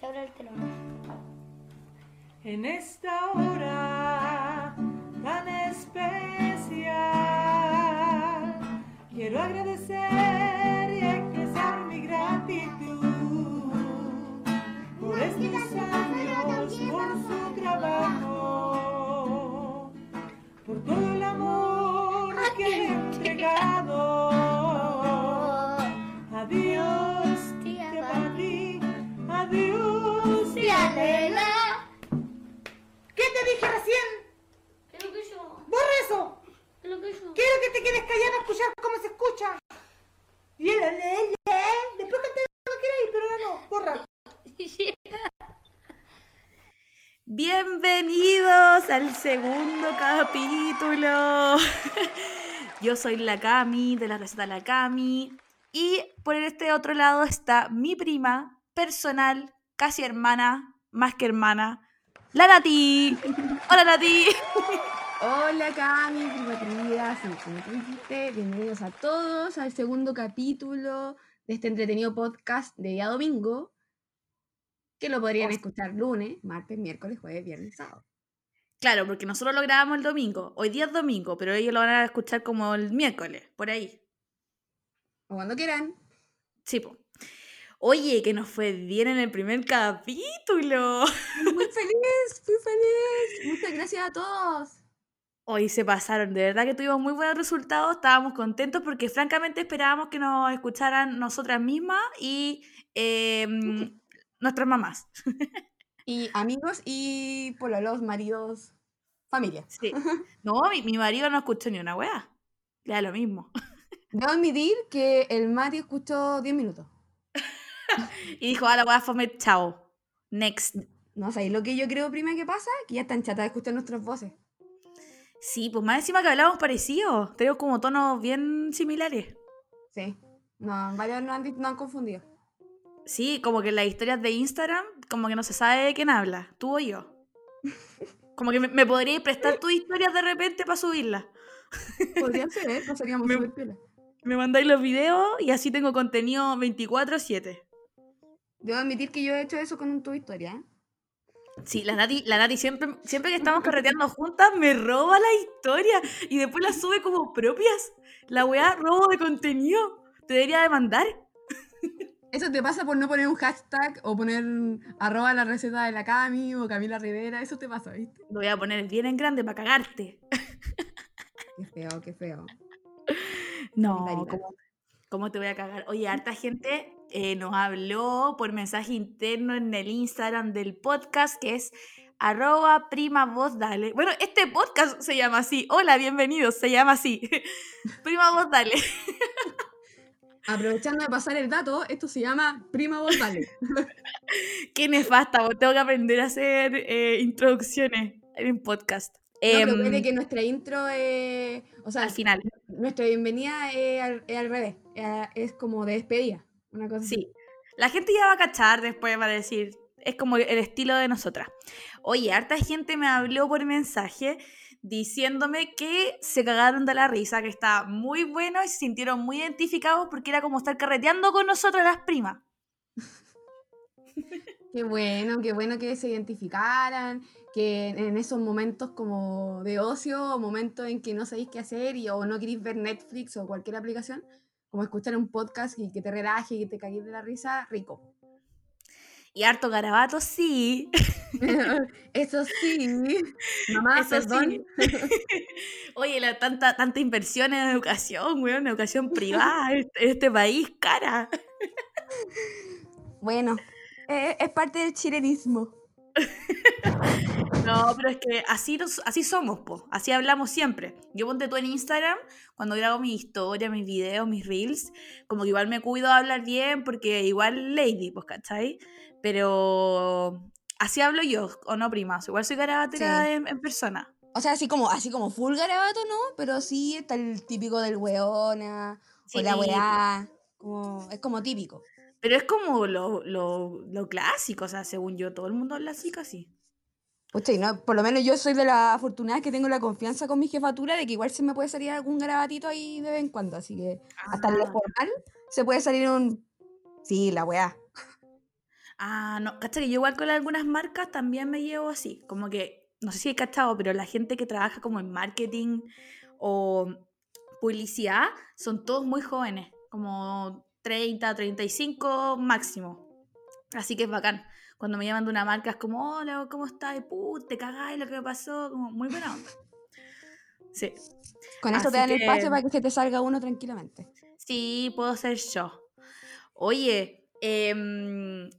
Se abre el teléfono. En esta hora tan especial, quiero agradecer y expresar mi gratitud por estos años, ¿Qué te dije recién? ¿Qué lo que yo? ¡Borra eso! ¿Qué lo que yo? Quiero que te quedes callada a escuchar cómo se escucha. Y el el- después canté lo que queráis, pero ahora no, borra. Bienvenidos al segundo capítulo. Yo soy la Cami de la receta La Cami y por este otro lado está mi prima personal, casi hermana, más que hermana, la Nati. Hola Nati. Hola Cami, prima querida, como tú dijiste, bienvenidos a todos al segundo capítulo de este entretenido podcast de día domingo, que lo podrían escuchar lunes, martes, miércoles, jueves, viernes, sábado. Claro, porque nosotros lo grabamos el domingo. Hoy día es domingo, pero ellos lo van a escuchar como el miércoles, por ahí. O cuando quieran. Sí, po. Oye, que nos fue bien en el primer capítulo. Muy feliz, muy feliz. Muchas gracias a todos. Hoy se pasaron, de verdad que tuvimos muy buenos resultados, estábamos contentos porque francamente esperábamos que nos escucharan nosotras mismas y eh, nuestras mamás. Y amigos y pololos, maridos, familia. Sí. No, mi, mi marido no escuchó ni una wea. Le da lo mismo. Debo admitir que el Mati escuchó 10 minutos. Y dijo, a la wea fome, chao. Next. No sé, lo que yo creo, prima, que pasa, que ya están chatas de escuchar nuestras voces. Sí, pues más encima que hablábamos parecidos. Tenemos como tonos bien similares. Sí. No, varios no han, no han confundido. Sí, como que las historias de Instagram, como que no se sabe de quién habla, tú o yo. Como que me, me podríais prestar tus historias de repente para subirlas. Podrían ser, ¿eh? Pasaríamos Me-. Me mandáis los videos y así tengo contenido 24-7. Debo admitir que yo he hecho eso con un tu historia, ¿eh? Sí, la Nati, la Nati siempre, siempre que estamos carreteando juntas me roba la historia y después la sube como propias. La weá robo de contenido. Te debería demandar. Eso te pasa por no poner un hashtag o poner arroba la receta de la Cami o Camila Rivera. Eso te pasa, ¿viste? Lo voy a poner bien en grande para cagarte. Qué feo, qué feo. No, Barbaridad. ¿cómo, cómo te voy a cagar? Oye, harta gente eh, nos habló por mensaje interno en el Instagram del podcast que es arroba prima voz dale. Bueno, este podcast se llama así. Hola, bienvenidos, se llama así. prima voz dale. Aprovechando de pasar el dato, esto se llama Prima Voz Dale. Qué nefasta, vos, tengo que aprender a hacer eh, introducciones en podcast. No, pero puede que nuestra intro eh, O sea, al final, nuestra bienvenida es al, es al revés. eh, Es como de despedida. Una cosa así. sí. La gente ya va a cachar después, va a decir, es como el estilo de nosotras. Oye, harta gente me habló por mensaje diciéndome que se cagaron de la risa, que está muy bueno y se sintieron muy identificados porque era como estar carreteando con nosotras las primas. Qué bueno, qué bueno que se identificaran, que en esos momentos como de ocio, o momentos en que no sabéis qué hacer y, o no queréis ver Netflix o cualquier aplicación, como escuchar un podcast y que te relaje y que te cagues de la risa, rico. Y harto garabato, sí. Eso sí, mamá, Eso perdón. sí. Oye, la tanta, tanta inversión en educación, weón, en educación privada en este- este país, cara. Bueno, eh, es parte del chilenismo. No, pero es que así, nos- así somos, po. Así hablamos siempre. Yo ponte tú en Instagram, cuando grabo mis historias, mis videos, mis reels, como que igual me cuido de hablar bien, porque igual lady, pues, ¿cachai? Pero así hablo yo, ¿o no, primas? Igual soy garabatera Sí. en, en persona. O sea, así como, así como full garabato, ¿no? Pero sí está el típico del weona, o la Sí. weá. Como, es como típico. Pero es como lo, lo, lo clásico, o sea, según yo, todo el mundo habla así casi. Pucha, y no, por lo menos yo soy de las afortunadas que tengo la confianza con mi jefatura de que igual se me puede salir algún garabatito ahí de vez en cuando. Así que hasta en lo Ah. formal se puede salir un. Sí, la weá. Ah, no, cacha que yo igual con algunas marcas también me llevo así, como que, no sé si he cachado, pero la gente que trabaja como en marketing o publicidad son todos muy jóvenes, como 30, 35 máximo. Así que es bacán. Cuando me llaman de una marca es como, hola, ¿cómo estás? Y put, te cagáis lo que me pasó, como muy buena onda. Sí. Con esto te Así dan que- espacio para que se te salga uno tranquilamente. Sí, puedo ser yo. Oye,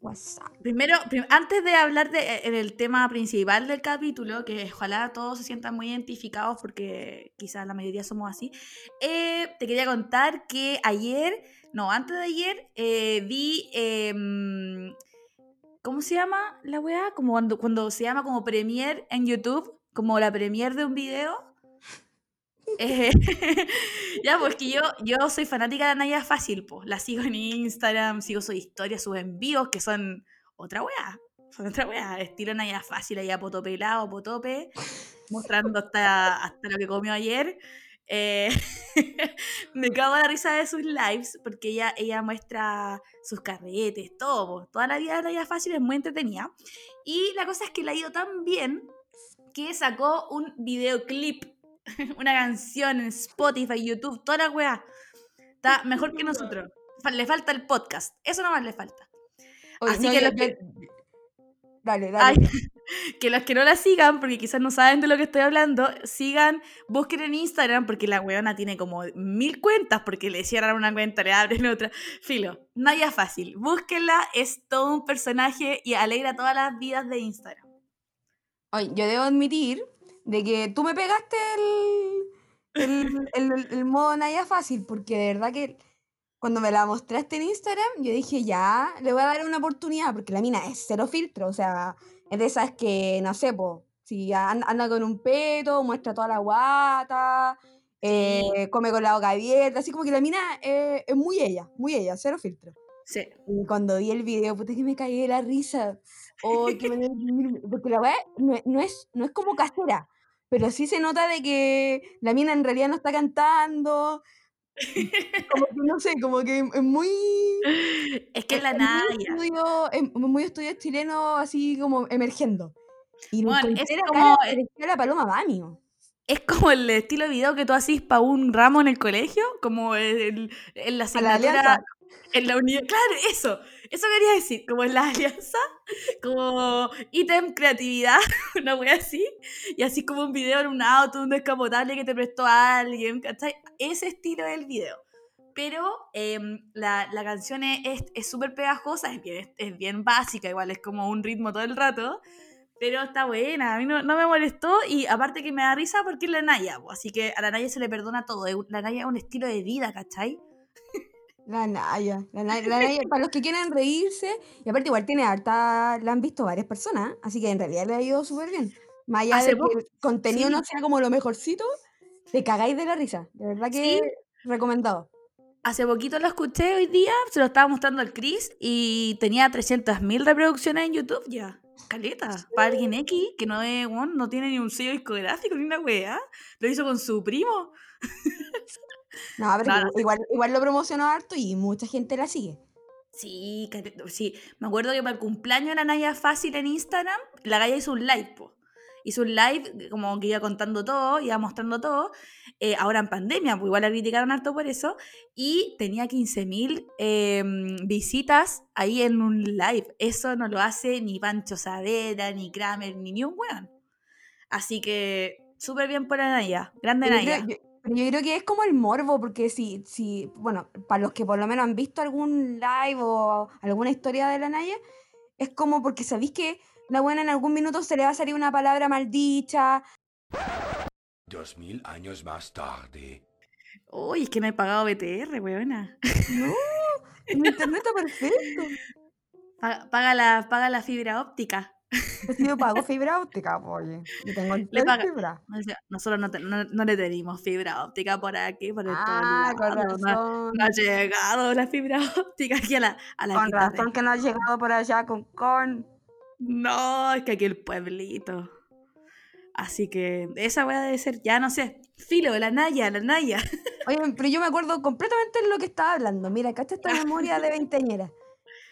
WhatsApp. Primero, prim- antes de hablar de, eh, en el tema principal del capítulo, que ojalá todos se sientan muy identificados porque quizás la mayoría somos así, eh, te quería contar que ayer, no, antes de ayer, eh, vi, em, ¿cómo se llama la weá? Como cuando, cuando se llama como premiere en YouTube, como la premiere de un video. Eh, ya, porque yo, yo soy fanática de Naya Fácil, pues. La sigo en Instagram, sigo sus historias, sus envíos, que son otra weá. Son otra weá. Estilo Naya Fácil, allá potopelado, potope, mostrando hasta, hasta lo que comió ayer. Eh, me cago en la risa de sus lives, porque ella, ella muestra sus carretes, todo. Toda la vida de Naya Fácil es muy entretenida. Y la cosa es que le ha ido tan bien que sacó un videoclip una canción en Spotify, YouTube, toda la weá. Está mejor que nosotros. Le falta el podcast. Eso nomás le falta. Oye, Así no, que yo- los que- Dale, Ay, dale. que los que no la sigan, porque quizás no saben de lo que estoy hablando, sigan, busquen en Instagram, porque la weona tiene como mil cuentas, porque le cierran una cuenta, le abren otra. Filo, Naya fácil. Búsquenla, es todo un personaje y alegra todas las vidas de Instagram. Oye, yo debo admitir de que tú me pegaste el, el, el- el modo Naya fácil, porque de verdad que cuando me la mostraste en Instagram, yo dije, ya, le voy a dar una oportunidad, porque la mina es cero filtro, o sea, es de esas que, no sé, po, si an- anda con un peto, muestra toda la guata, eh, come con la boca abierta, así como que la mina eh, es muy ella, muy ella, cero filtro. Sí. Y cuando vi el video, puta que me caí de la risa. Oh, de reírme, Porque la weá no, no es, no es como casera, pero sí se nota de que la mina en realidad no está cantando. Como que no sé, como que es muy. Es que es la Naya. estudio, es muy estudio chileno, así como emergiendo. Y Bueno, es como- cara, parecía la paloma Bamio. Es como el estilo de video que tú hacís para un ramo en el colegio, como el- en la asignatura, en la unidad. Claro, eso, eso quería decir, como en la alianza, como ítem creatividad, una wea así, y así como un video en un auto, un descapotable que te prestó alguien, ¿cachai? Ese estilo del video. Pero em, la, la canción es- súper pegajosa, es bien, es bien básica, igual es como un ritmo todo el rato, pero está buena, a mí no, no me molestó y aparte que me da risa porque es la Naya, así que a la Naya se le perdona todo. La Naya es un estilo de vida, ¿cachai? La Naya, la Naya, la Naya, para los que quieran reírse, y aparte igual tiene harta, la han visto varias personas, así que en realidad le ha ido súper bien. Más allá Hace de que poco- el contenido sí. no sea como lo mejorcito, te cagáis de la risa. De verdad que Sí. recomendado. Hace poquito lo escuché hoy día, se lo estaba mostrando al Chris y tenía 300.000 reproducciones en YouTube ya. Caleta, para alguien X que no es, weón, no tiene ni un sello discográfico ni una weá. Lo hizo con su primo. No, pero igual, igual lo promocionó harto y mucha gente la sigue. Sí, sí. Me acuerdo que para el cumpleaños de la Naya Fácil en Instagram, la Gaya hizo un live, po. Hizo un live como que iba contando todo, iba mostrando todo. eh, ahora en pandemia, pues igual la criticaron harto por eso. Y tenía 15.000 em, visitas ahí en un live. Eso no lo hace ni Pancho Savera, ni Kramer, ni ni un weón. Así que súper bien por la Naya. Grande yo, Naya. yo- pero yo creo que es como el morbo, porque si, si, bueno, para los que por lo menos han visto algún live o alguna historia de la Naya, es como porque sabéis que la buena en algún minuto se le va a salir una palabra maldicha, Dos mil años más tarde. Uy, es que no he pagado BTR, weona. No, en internet está perfecto. Paga, paga la, paga la fibra óptica. Pues yo pago fibra óptica, oye. Yo tengo el Le paga- fibra. O sea, nosotros no, te- no, no le tenemos fibra óptica por aquí, por Ah, con lados. No, razón. no ha llegado la fibra óptica aquí a la, a la Con razón de- que no has llegado por allá con corn. No, es que aquí el pueblito. Así que esa voy a ser, ya no sé, filo, la Naya, la Naya. Oye, pero yo me acuerdo completamente de lo que estaba hablando. Mira, acá está esta memoria de veinteañera.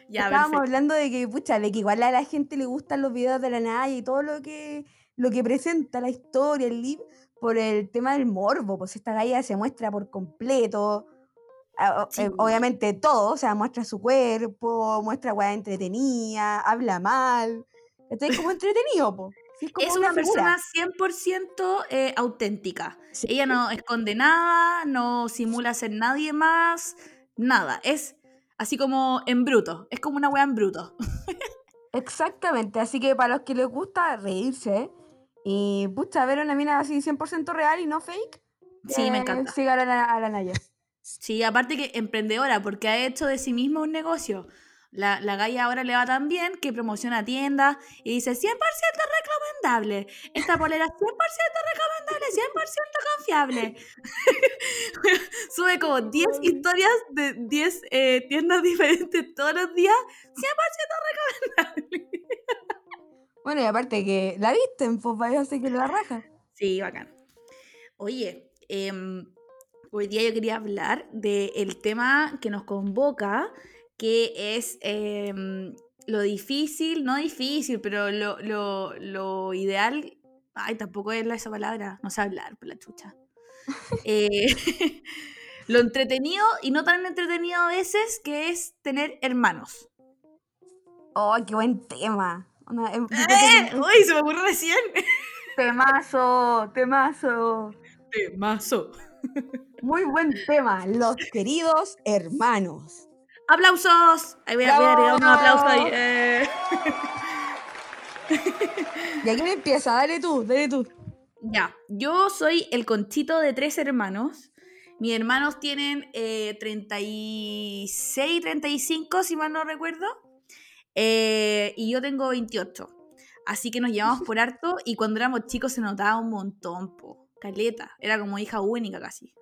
Ya, Estábamos perfecto. hablando de que, pucha, de que igual a la gente le gustan los videos de la Naya y todo lo que, lo que presenta la historia, el libro, por el tema del morbo. Pues esta galla se muestra por completo. Sí. eh, obviamente todo, o sea, muestra su cuerpo, muestra weá entretenida, habla mal. Está como entretenido, po. Sí, es una figura. persona 100% eh, auténtica. Sí. Ella no esconde nada, no simula ser nadie más, nada. Es así como en bruto. Es como una wea en bruto. Exactamente, así que para los que les gusta reírse y pucha, ver una mina así 100% real y no fake, Sí, me eh, encanta. sigan a la, a la Naya. Sí, aparte que emprendedora, porque ha hecho de sí misma un negocio. La, la galla ahora le va tan bien que promociona tiendas y dice 100% recomendable. Esta polera es 100% recomendable, 100% confiable. Sube como 10 historias de 10 eh, tiendas diferentes todos los días. 100% recomendable. Bueno, y aparte que la visten, pues así que la raja. Sí, bacán. Oye, em, hoy día yo quería hablar del tema que nos convoca, que es em, lo difícil, no difícil, pero lo, lo, lo ideal. Ay, tampoco es la- esa palabra, no sé hablar por la chucha. Eh, lo entretenido y no tan entretenido a veces, que es tener hermanos. Oh, qué buen tema. Una- em- ¡Eh! ¡Uy! Se me ocurrió recién. Temazo, temazo. Temazo. Muy buen tema, los queridos hermanos. ¡Aplausos! Ahí voy a, voy a agregar unos aplausos ahí. Eh. ¿Y a quién empieza? Dale tú, dale tú. Ya, yo soy el conchito de tres hermanos. Mis hermanos tienen eh, 36, 35, si mal no recuerdo. Eh, y yo tengo 28. Así que nos llevamos por harto y cuando éramos chicos se notaba un montón, po. Caleta. Era como hija única casi.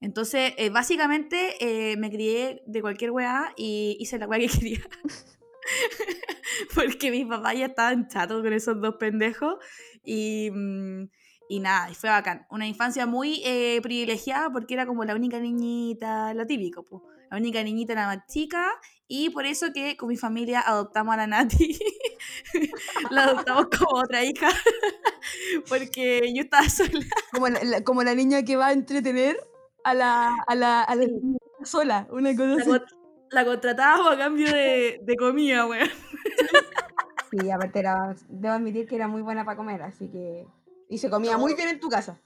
Entonces, eh, básicamente eh, me crié de cualquier weá y hice la weá que quería. Porque mis papás ya estaban chatos con esos dos pendejos. Y, mm, y nada, y fue bacán. Una infancia muy eh, privilegiada porque era como la única niñita, lo típico, pues. La única niñita la más chica. Y por eso que con mi familia adoptamos a la Nati. la adoptamos como otra hija. porque yo estaba sola. Como la, la- como la niña que va a entretener a la, a la, a la Sí. sola, una cosa La, así. la contratábamos a cambio de, de comida, weón. Sí, aparte era, debo admitir que era muy buena para comer, así que... Y se comía muy bien en tu casa.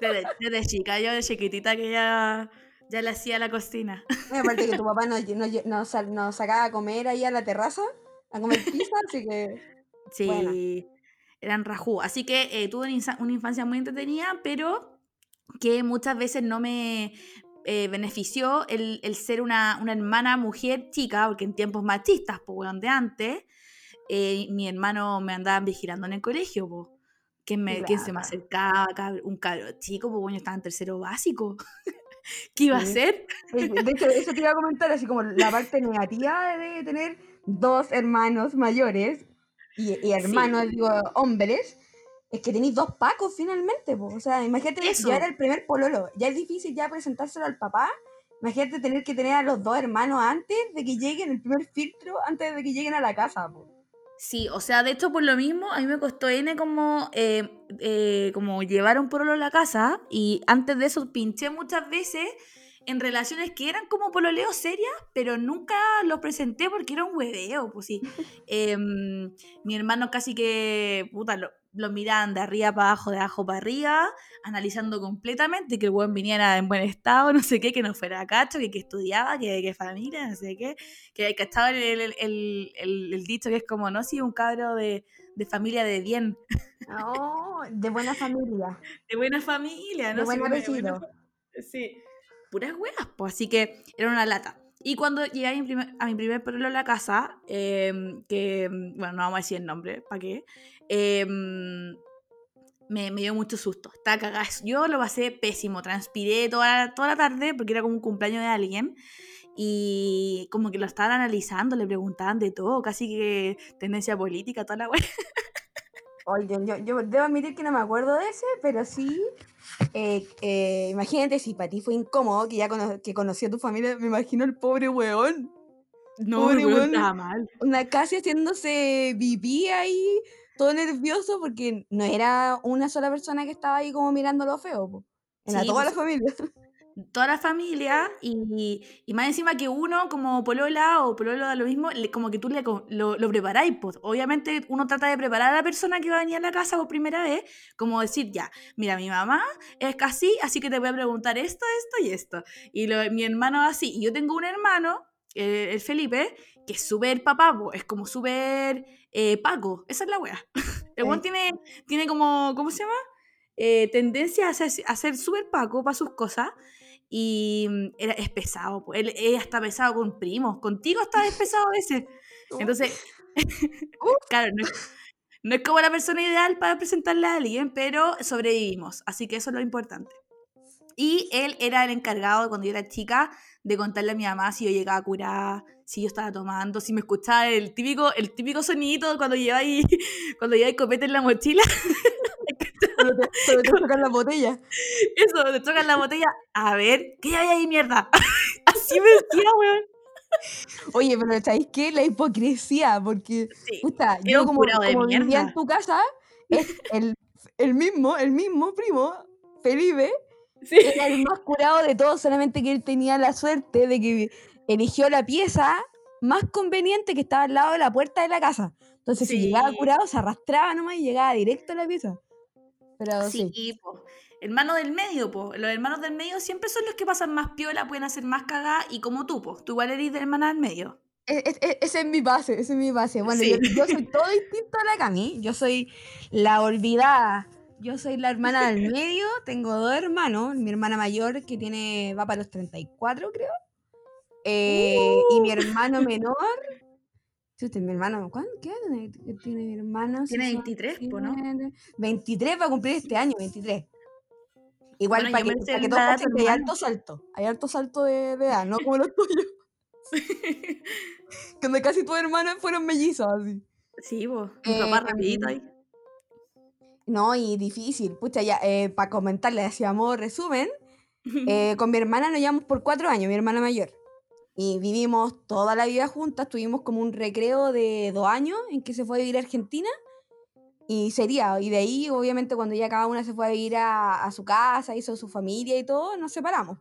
Desde, desde chica, yo de chiquitita que ya, ya le hacía la cocina. Y aparte que tu papá nos, nos, nos nos sacaba a comer ahí a la terraza, a comer pizza, así que... Sí, Buena. eran rajú. Así que eh, tuve una infancia muy entretenida, pero que muchas veces no me eh, benefició el, el ser una, una hermana mujer chica, porque en tiempos machistas, pues, weón, de antes, eh, mi hermano me andaban vigilando en el colegio, pues. ¿Quién, me, quién se me acercaba? cab- Un cabro chico, pues bueno, yo estaba en tercero básico. ¿Qué iba a Sí. hacer? De hecho, eso te iba a comentar, así como la parte negativa de tener dos hermanos mayores y, y hermanos, digo, hombres, es que tenéis dos pacos finalmente, po. O sea, imagínate, Eso. era el primer pololo, ya es difícil ya presentárselo al papá. Imagínate tener que tener a los dos hermanos antes de que lleguen, el primer filtro, antes de que lleguen a la casa, po. Sí, o sea, de hecho, por lo mismo, a mí me costó N como, eh, eh, como llevar un pololo a la casa y antes de eso pinché muchas veces en relaciones que eran como pololeos serias, pero nunca los presenté porque era un hueveo, pues sí. Em, mi hermano casi que, puta, lo, lo miraban de arriba para abajo, de abajo para arriba, analizando completamente que el buen viniera en buen estado, no sé qué, que no fuera cacho, que, que estudiaba, que de qué familia, no sé qué que cachaba el, el, el, dicho que es como, no, si un cabro de, de familia de bien, Oh, de buena familia. de buena familia, ¿no? De buen Sí, Sí, puras weas, pues, así que era una lata. Y cuando llegué a mi primer, a mi la casa, em, que, bueno, no vamos a decir el nombre, ¿para qué? Em, me, me dio mucho susto. Estaba cagada. Yo lo pasé pésimo. Transpiré toda, toda la tarde porque era como un cumpleaños de alguien. Y como que lo estaban analizando, le preguntaban de todo, casi que tendencia política, toda la wea. Oye, yo, yo debo admitir que no me acuerdo de ese, pero sí. Eh, eh, imagínate si para ti fue incómodo que ya cono- que conocí a tu familia, me imagino el pobre weón. No, Pobre el weón weón. estaba mal. Una casi haciéndose vivir ahí, todo nervioso, porque no era una sola persona que estaba ahí como mirando lo feo, po. Era Sí, toda la pues, familia. Toda la familia y, y más encima que uno como polola o pololo da lo mismo, le- como que tú le, lo, lo preparáis. Pues. Obviamente uno trata de preparar a la persona que va a venir a la casa por primera vez, como decir, ya, mira, mi mamá es así, así que te voy a preguntar esto, esto y esto. Y lo- mi hermano así. Y yo tengo un hermano, eh, el Felipe, que es súper papá, po, es como súper eh, Paco, esa es la wea. El Sí. tiene, tiene como, ¿cómo se llama? Eh, tendencia a ser, a ser súper Paco para sus cosas. Y mm, era, es pesado, po. él, ella está pesado con primos, contigo está pesado a veces. Entonces, claro, no es, no es como la persona ideal para presentarle a alguien, pero sobrevivimos, así que eso es lo importante. Y él era el encargado cuando yo era chica de contarle a mi mamá si yo llegaba a curar, si yo estaba tomando, si me escuchaba el típico, el típico sonidito cuando lleváis, cuando lleváis copete en la mochila. Cuando te, cuando te tocan la botella. Eso, te tocan la botella. A ver, ¿qué hay ahí, mierda? Así me decía, weón. Oye, pero ¿sabéis qué? La hipocresía, porque, Sí. puta, yo como, como vivía en tu casa, es el, el mismo, el mismo primo, Felipe, Sí. era el más curado de todos, solamente que él tenía la suerte de que eligió la pieza más conveniente que estaba al lado de la puerta de la casa. Entonces, si llegaba Sí. curado, se arrastraba nomás y llegaba directo a la pieza. Pero sí. Sí, po. Hermano del medio, po. Los hermanos del medio siempre son los que pasan más piola, pueden hacer más cagada y como tú, po. Tú igual eres de hermana del medio. E- e- e- ese es mi base, ese es mi base. Bueno, Sí. yo, yo soy todo distinto a la Cami. Yo soy la olvidada. Yo soy la hermana del medio. Tengo dos hermanos. Mi hermana mayor que tiene va para los 34, creo. Eh, y mi hermano menor. Mi hermano, ¿cuánto? ¿Qué edad tiene, tiene mi hermano? Si Tiene son 23, po, ¿no? 19, 23 va a cumplir este año, 23. Igual Bueno, para que, para que todos que hay alto salto. Hay alto salto de, de edad, no como los tuyos. Cuando casi tus hermanos fueron mellizos, así. Sí, po. Mi papá Em, rapidito ahí. No, y difícil. Pucha, ya, para comentarle, hacíamos resumen. eh, con mi hermana nos llevamos por cuatro años, mi hermana mayor. Y vivimos toda la vida juntas. Tuvimos como un recreo de dos años en que se fue a vivir a Argentina. Y sería, y de ahí, obviamente, cuando ya cada una se fue a vivir a, a su casa, hizo su familia y todo, nos separamos.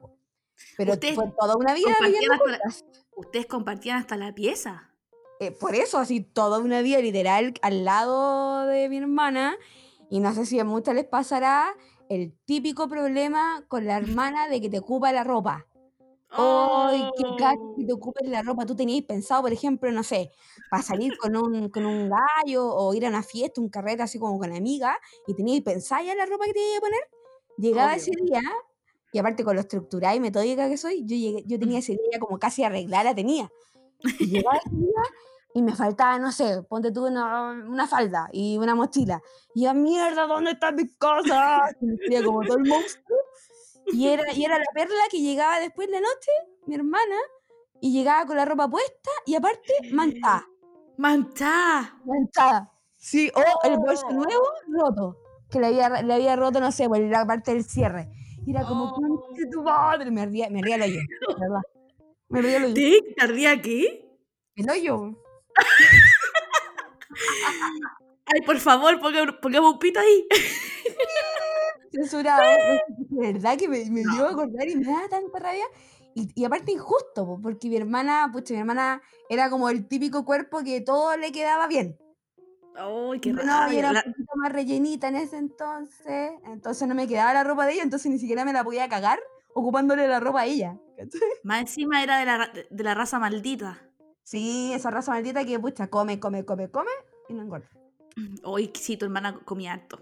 Pero Ustedes fue toda una vida viviendo la-. Ustedes compartían hasta la pieza. Eh, por eso, así, toda una vida literal al lado de mi hermana. Y no sé si a muchas les pasará el típico problema con la hermana de que te ocupa la ropa. ¡Ay, qué gacho Oh. que te ocupes la ropa! Tú tenías pensado, por ejemplo, no sé, para salir con un, con un gallo o ir a una fiesta, un carrete así como con amiga, y tenías pensado ya la ropa que te ibas a poner. Llegaba Obvio. ese día, y aparte con lo estructurada y metódica que soy, yo, llegué- yo tenía ese día como casi arreglada, la tenía. Y llegaba ese día y me faltaba, no sé, ponte tú una, una falda y una mochila. Y yo, mierda, ¿dónde están mis cosas? Y como todo el monstruo. Y era, y era la perla que llegaba después de la noche, mi hermana, y llegaba con la ropa puesta y aparte manchada. ¡Manchá! Manchada. Sí, o el bolso Oh. nuevo roto. Que le había, le había roto, no sé, por la parte del cierre. Y era como, Oh. tu madre. Me ardía, me ardía el hoyo, la verdad. Me ardía el hoyo. ¿Qué? ¿Tardía qué? El hoyo. Ay, por favor, ponga- pongamos un pito ahí. Censurado. De verdad que me, me dio a acordar y me da tanta rabia. Y, y aparte injusto, po, porque mi hermana, pucha, mi hermana era como el típico cuerpo que todo le quedaba bien. Ay, qué Yo no, y rabia. era La- un poquito más rellenita en ese entonces. Entonces no me quedaba la ropa de ella, entonces ni siquiera me la podía cagar ocupándole la ropa a ella. ¿cachai? Más encima era de la, de la raza maldita. Sí, esa raza maldita que, pucha, come, come, come, come y no engorda. Hoy sí, tu hermana comía harto.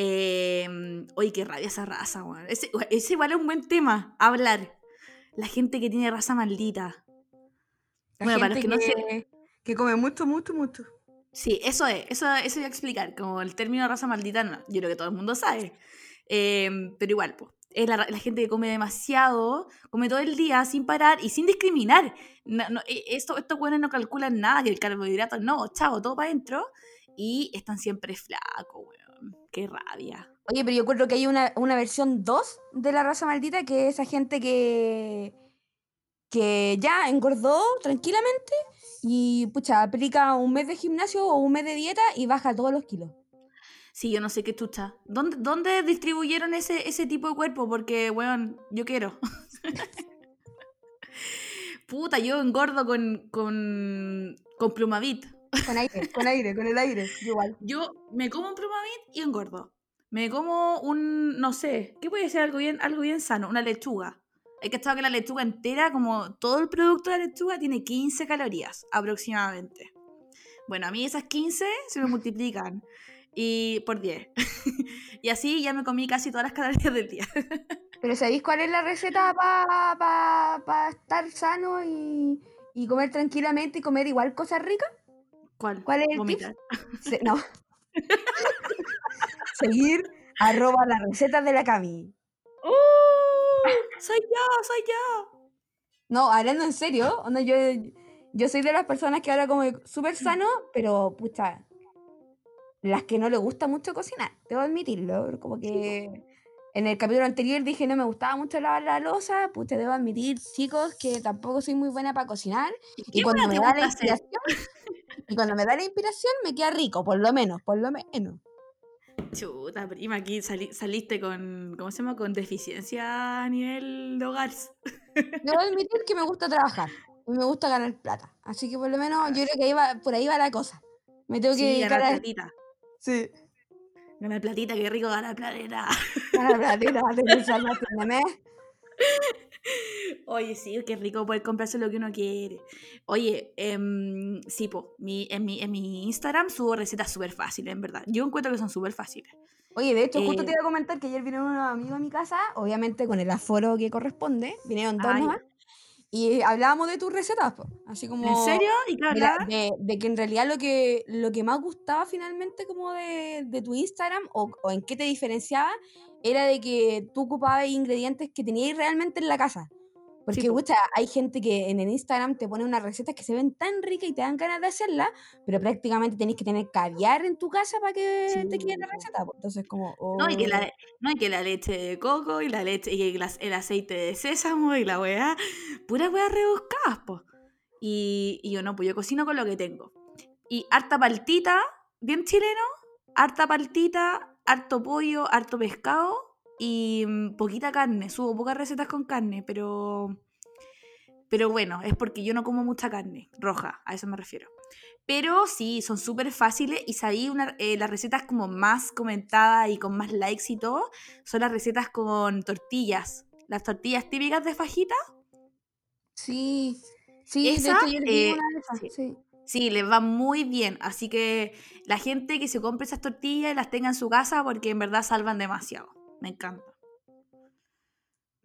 Eh, Oye, qué rabia esa raza, weón. Ese, ese igual es un buen tema, hablar. La gente que tiene raza maldita. La Bueno, para los gente que no que, que come mucho, mucho, mucho. Sí, eso es, eso, eso voy a explicar. Como el término raza maldita, no, yo creo que todo el mundo sabe. Eh, pero igual, pues, es la, gente que come demasiado, come todo el día sin parar y sin discriminar. No, no, e- esto, estos buenos no calculan nada, que el carbohidrato, no, chao, todo para adentro. Y están siempre flacos, weón. Qué rabia. Oye, pero yo creo que hay una, una versión 2 de la raza maldita, que es esa gente que, que ya engordó tranquilamente y pucha, aplica un mes de gimnasio o un mes de dieta y baja todos los kilos. Sí, yo no sé qué chucha. ¿Dónde, dónde distribuyeron ese, ese tipo de cuerpo? Porque, weón, yo quiero. Puta, yo engordo con, con, con plumavit. Con aire, con aire, con el aire, igual. Yo me como un plumavit y engordo. Me como un, no sé, ¿qué puede ser algo bien, algo bien sano? Una lechuga. Hay que estar que la lechuga entera, como todo el producto de la lechuga, tiene 15 calorías aproximadamente. Bueno, a mí esas 15 se me multiplican y por 10. y así ya me comí casi todas las calorías del día. Pero ¿sabéis cuál es la receta para pa, pa estar sano y, y comer tranquilamente y comer igual cosas ricas? ¿Cuál? ¿Cuál es el Vomitar. tip? Se- no. Seguir arroba las recetas de la Cami. ¡Uh! Soy yo, soy yo. No, hablando en serio, onda, yo, yo soy de las personas que ahora come súper sano, pero pucha, las que no le gusta mucho cocinar, debo admitirlo. Como que en el capítulo anterior dije no me gustaba mucho lavar la losa, pucha, debo admitir, chicos, que tampoco soy muy buena para cocinar. Y ¿Qué cuando me da la inspiración, y cuando me da la inspiración me queda rico, por lo menos, por lo menos. Chuta, prima, aquí sali- saliste con, ¿cómo se llama? Con deficiencia a nivel de hogar. Debo admitir que me gusta trabajar y me gusta ganar plata. Así que por lo menos yo creo que ahí va, por ahí va la cosa. Me tengo que Sí, dedicar ganar a... platita. Sí. Ganar platita, qué rico ganar platita. Ganar platita empezar a fin de mes. Oye, sí, qué rico poder comprarse lo que uno quiere. Oye, em, sí, po, mi, en, mi, en mi Instagram subo recetas súper fáciles, en verdad. Yo encuentro que son súper fáciles. Oye, de hecho, justo Eh, te iba a comentar que ayer vinieron unos amigos a mi casa, obviamente con el aforo que corresponde, vinieron dos nomás, y hablábamos de tus recetas, po. así como... ¿En serio? ¿Y qué de, de- de que en realidad lo que, lo que más gustaba finalmente como de, de tu Instagram o, o en qué te diferenciaba era de que tú ocupabas ingredientes que tenías realmente en la casa. Porque, po. pucha, hay gente que en el Instagram te pone unas recetas que se ven tan ricas y te dan ganas de hacerlas, pero prácticamente tenés que tener caviar en tu casa para que te quede la Sí, receta. Entonces, como, No, y que, oh, la, no, y que la leche de coco y la leche y el, aceite de sésamo y la weá, puras weas rebuscadas, po. Y, y yo no, pues yo cocino con lo que tengo. Y harta paltita, bien chileno, harta paltita, harto pollo, harto pescado y mm, poquita carne. Subo pocas recetas con carne, pero. Pero bueno, es porque yo no como mucha carne roja, a eso me refiero. Pero sí, son súper fáciles y sabí una, eh, las recetas como más comentadas y con más likes y todo, son las recetas con tortillas. Las tortillas típicas de fajita, sí, sí, de Esa, hecho yo les di eh, una de esas, sí. sí. Sí, les va muy bien. Así que la gente que se compre esas tortillas y las tenga en su casa porque en verdad salvan demasiado. Me encanta.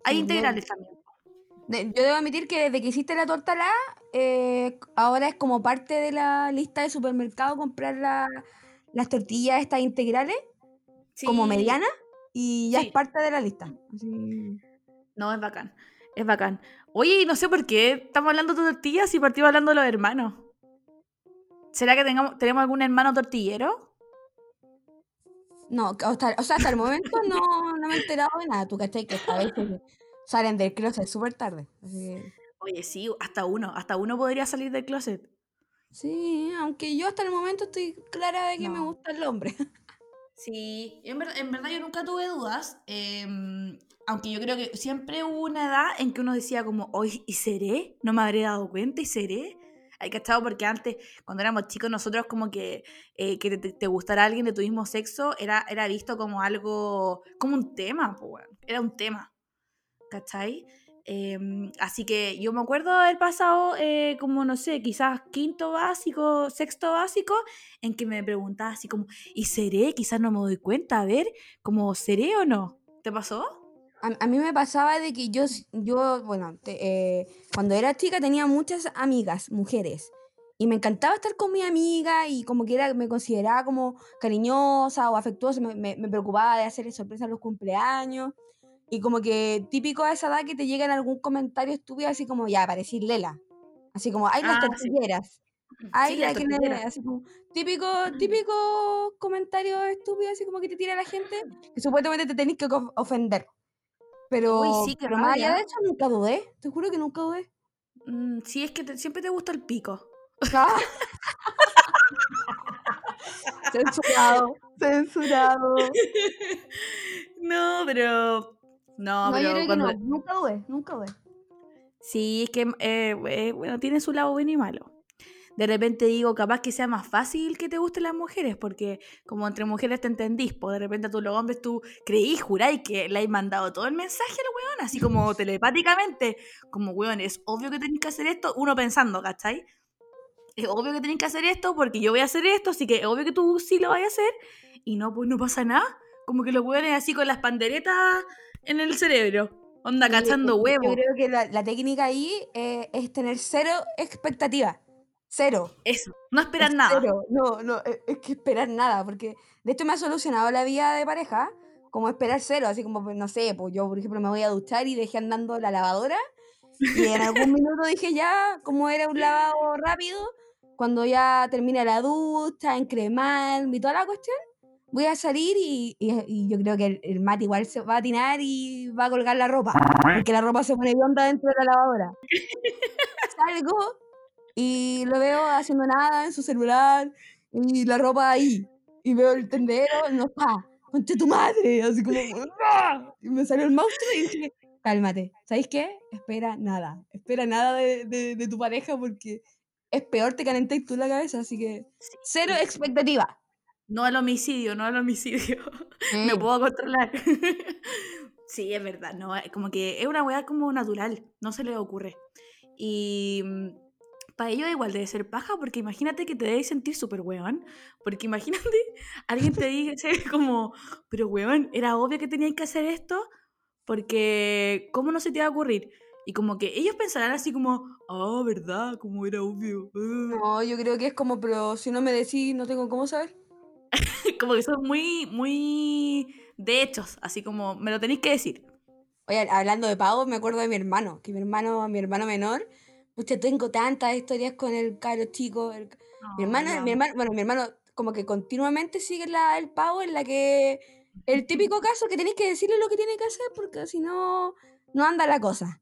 Hay Sí, integrales también. Yo debo admitir que desde que hiciste la torta la, eh, ahora es como parte de la lista de supermercado comprar la- las tortillas estas integrales como Sí. medianas y ya Sí. es parte de la lista. Así- No, es bacán. Es bacán. Oye, no sé por qué estamos hablando de tortillas y partimos hablando de los hermanos. ¿Será que tengamos, tenemos algún hermano tortillero? No, o sea, hasta el momento no, no me he enterado de nada. Tú cachai que a veces salen del closet súper tarde. Así que, Oye, sí, hasta uno. Hasta uno podría salir del closet. sí, aunque yo hasta el momento estoy clara de que me gusta el hombre. Sí, en verdad, en verdad yo nunca tuve dudas. em, aunque yo creo que siempre hubo una edad en que uno decía como, hoy, ¿y seré? ¿No me habré dado cuenta? ¿Y seré? Hay cachado porque antes, cuando éramos chicos, nosotros como que eh, que te, te gustara alguien de tu mismo sexo era, era visto como algo, como un tema, pues, weón. era un tema. ¿Cachai? Em, así que yo me acuerdo de haber pasado eh, como, no sé, quizás quinto básico, sexto básico, en que me preguntaba así como, ¿y seré? Quizás no me doy cuenta, a ver, como, ¿seré o no? ¿Te pasó? A, a mí me pasaba de que yo, yo bueno, te- eh, cuando era chica tenía muchas amigas, mujeres, y me encantaba estar con mi amiga y como que era, me consideraba como cariñosa o afectuosa, me, me- me preocupaba de hacerle sorpresas en los cumpleaños, y como que típico a esa edad que te llegan algún comentario estúpido así como, ya, parecí Lela, así como, ay, las Ah, sí. tortilleras. Ay, Sí, la las que así como, típico, típico comentario estúpido, así como que te tira la gente, que supuestamente te tenés que ofender. Pero, Uy, sí, pero más allá de eso, nunca dudé. Te juro que nunca dudé. Mm, sí, es que te- siempre te gusta el pico. Ah. censurado, censurado. No, pero. No, No, yo pero cuando- no, nunca dudé, nunca dudé. Sí, es que, eh, eh, bueno, tiene su lado bueno y malo. De repente digo, capaz que sea más fácil que te gusten las mujeres, porque como entre mujeres te entendís, pues de repente a tú los hombres tú creís, juráis que le has mandado todo el mensaje al weón, así como telepáticamente, como weón, es obvio que tenéis que hacer esto, uno pensando, ¿cachai? Es obvio que tenéis que hacer esto porque yo voy a hacer esto, así que es obvio que tú sí lo vas a hacer, y no, pues no pasa nada, como que los weones así con las panderetas en el cerebro, onda cachando huevos. Yo creo que la, la técnica ahí eh, es tener cero expectativa. Cero. Eso, no esperar nada. Cero. No, no, es, es que esperar nada, porque de hecho me ha solucionado la vida de pareja, como esperar cero, así como, pues, no sé, pues yo, por ejemplo, me voy a duchar y dejé andando la lavadora, y en algún minuto dije ya, como era un lavado rápido, cuando ya termine la ducha, encremar y toda la cuestión, voy a salir y, y- y yo creo que el, el mate igual se va a atinar y va a colgar la ropa, porque la ropa se pone onda dentro de la lavadora. Salgo y lo veo haciendo nada en su celular y la ropa ahí. Y veo el tendero, no está. ¡Conche tu madre! Así como. ¡ah! Y me salió el monstruo y dije: Cálmate. ¿Sabéis qué? Espera nada. Espera nada de, de- de tu pareja porque es peor te calentáis tú la cabeza. Así que. Cero expectativa. No al homicidio, no al homicidio. Me puedo controlar. sí, es verdad, no, como que es una weá como natural, no se le ocurre. Y para ello igual debe ser paja, porque imagínate que te debes sentir súper weón. Porque imagínate, alguien te dice como, pero weón, era obvio que tenías que hacer esto, porque ¿cómo no se te va a ocurrir? Y como que ellos pensarán así como, ah, ¿verdad? Como era obvio. ah". No, yo creo que es como, pero si no me decís, no tengo cómo saber. como que son muy, muy de hechos, así como, me lo tenéis que decir. Oye, hablando de pagos, me acuerdo de mi hermano, que mi hermano, mi hermano menor, pucha, tengo tantas historias con el caro chico. el- mi hermano, mi hermano, bueno, mi hermano como que continuamente sigue la, el pago en la que el típico caso que tenéis que decirle lo que tiene que hacer porque si no, no anda la cosa.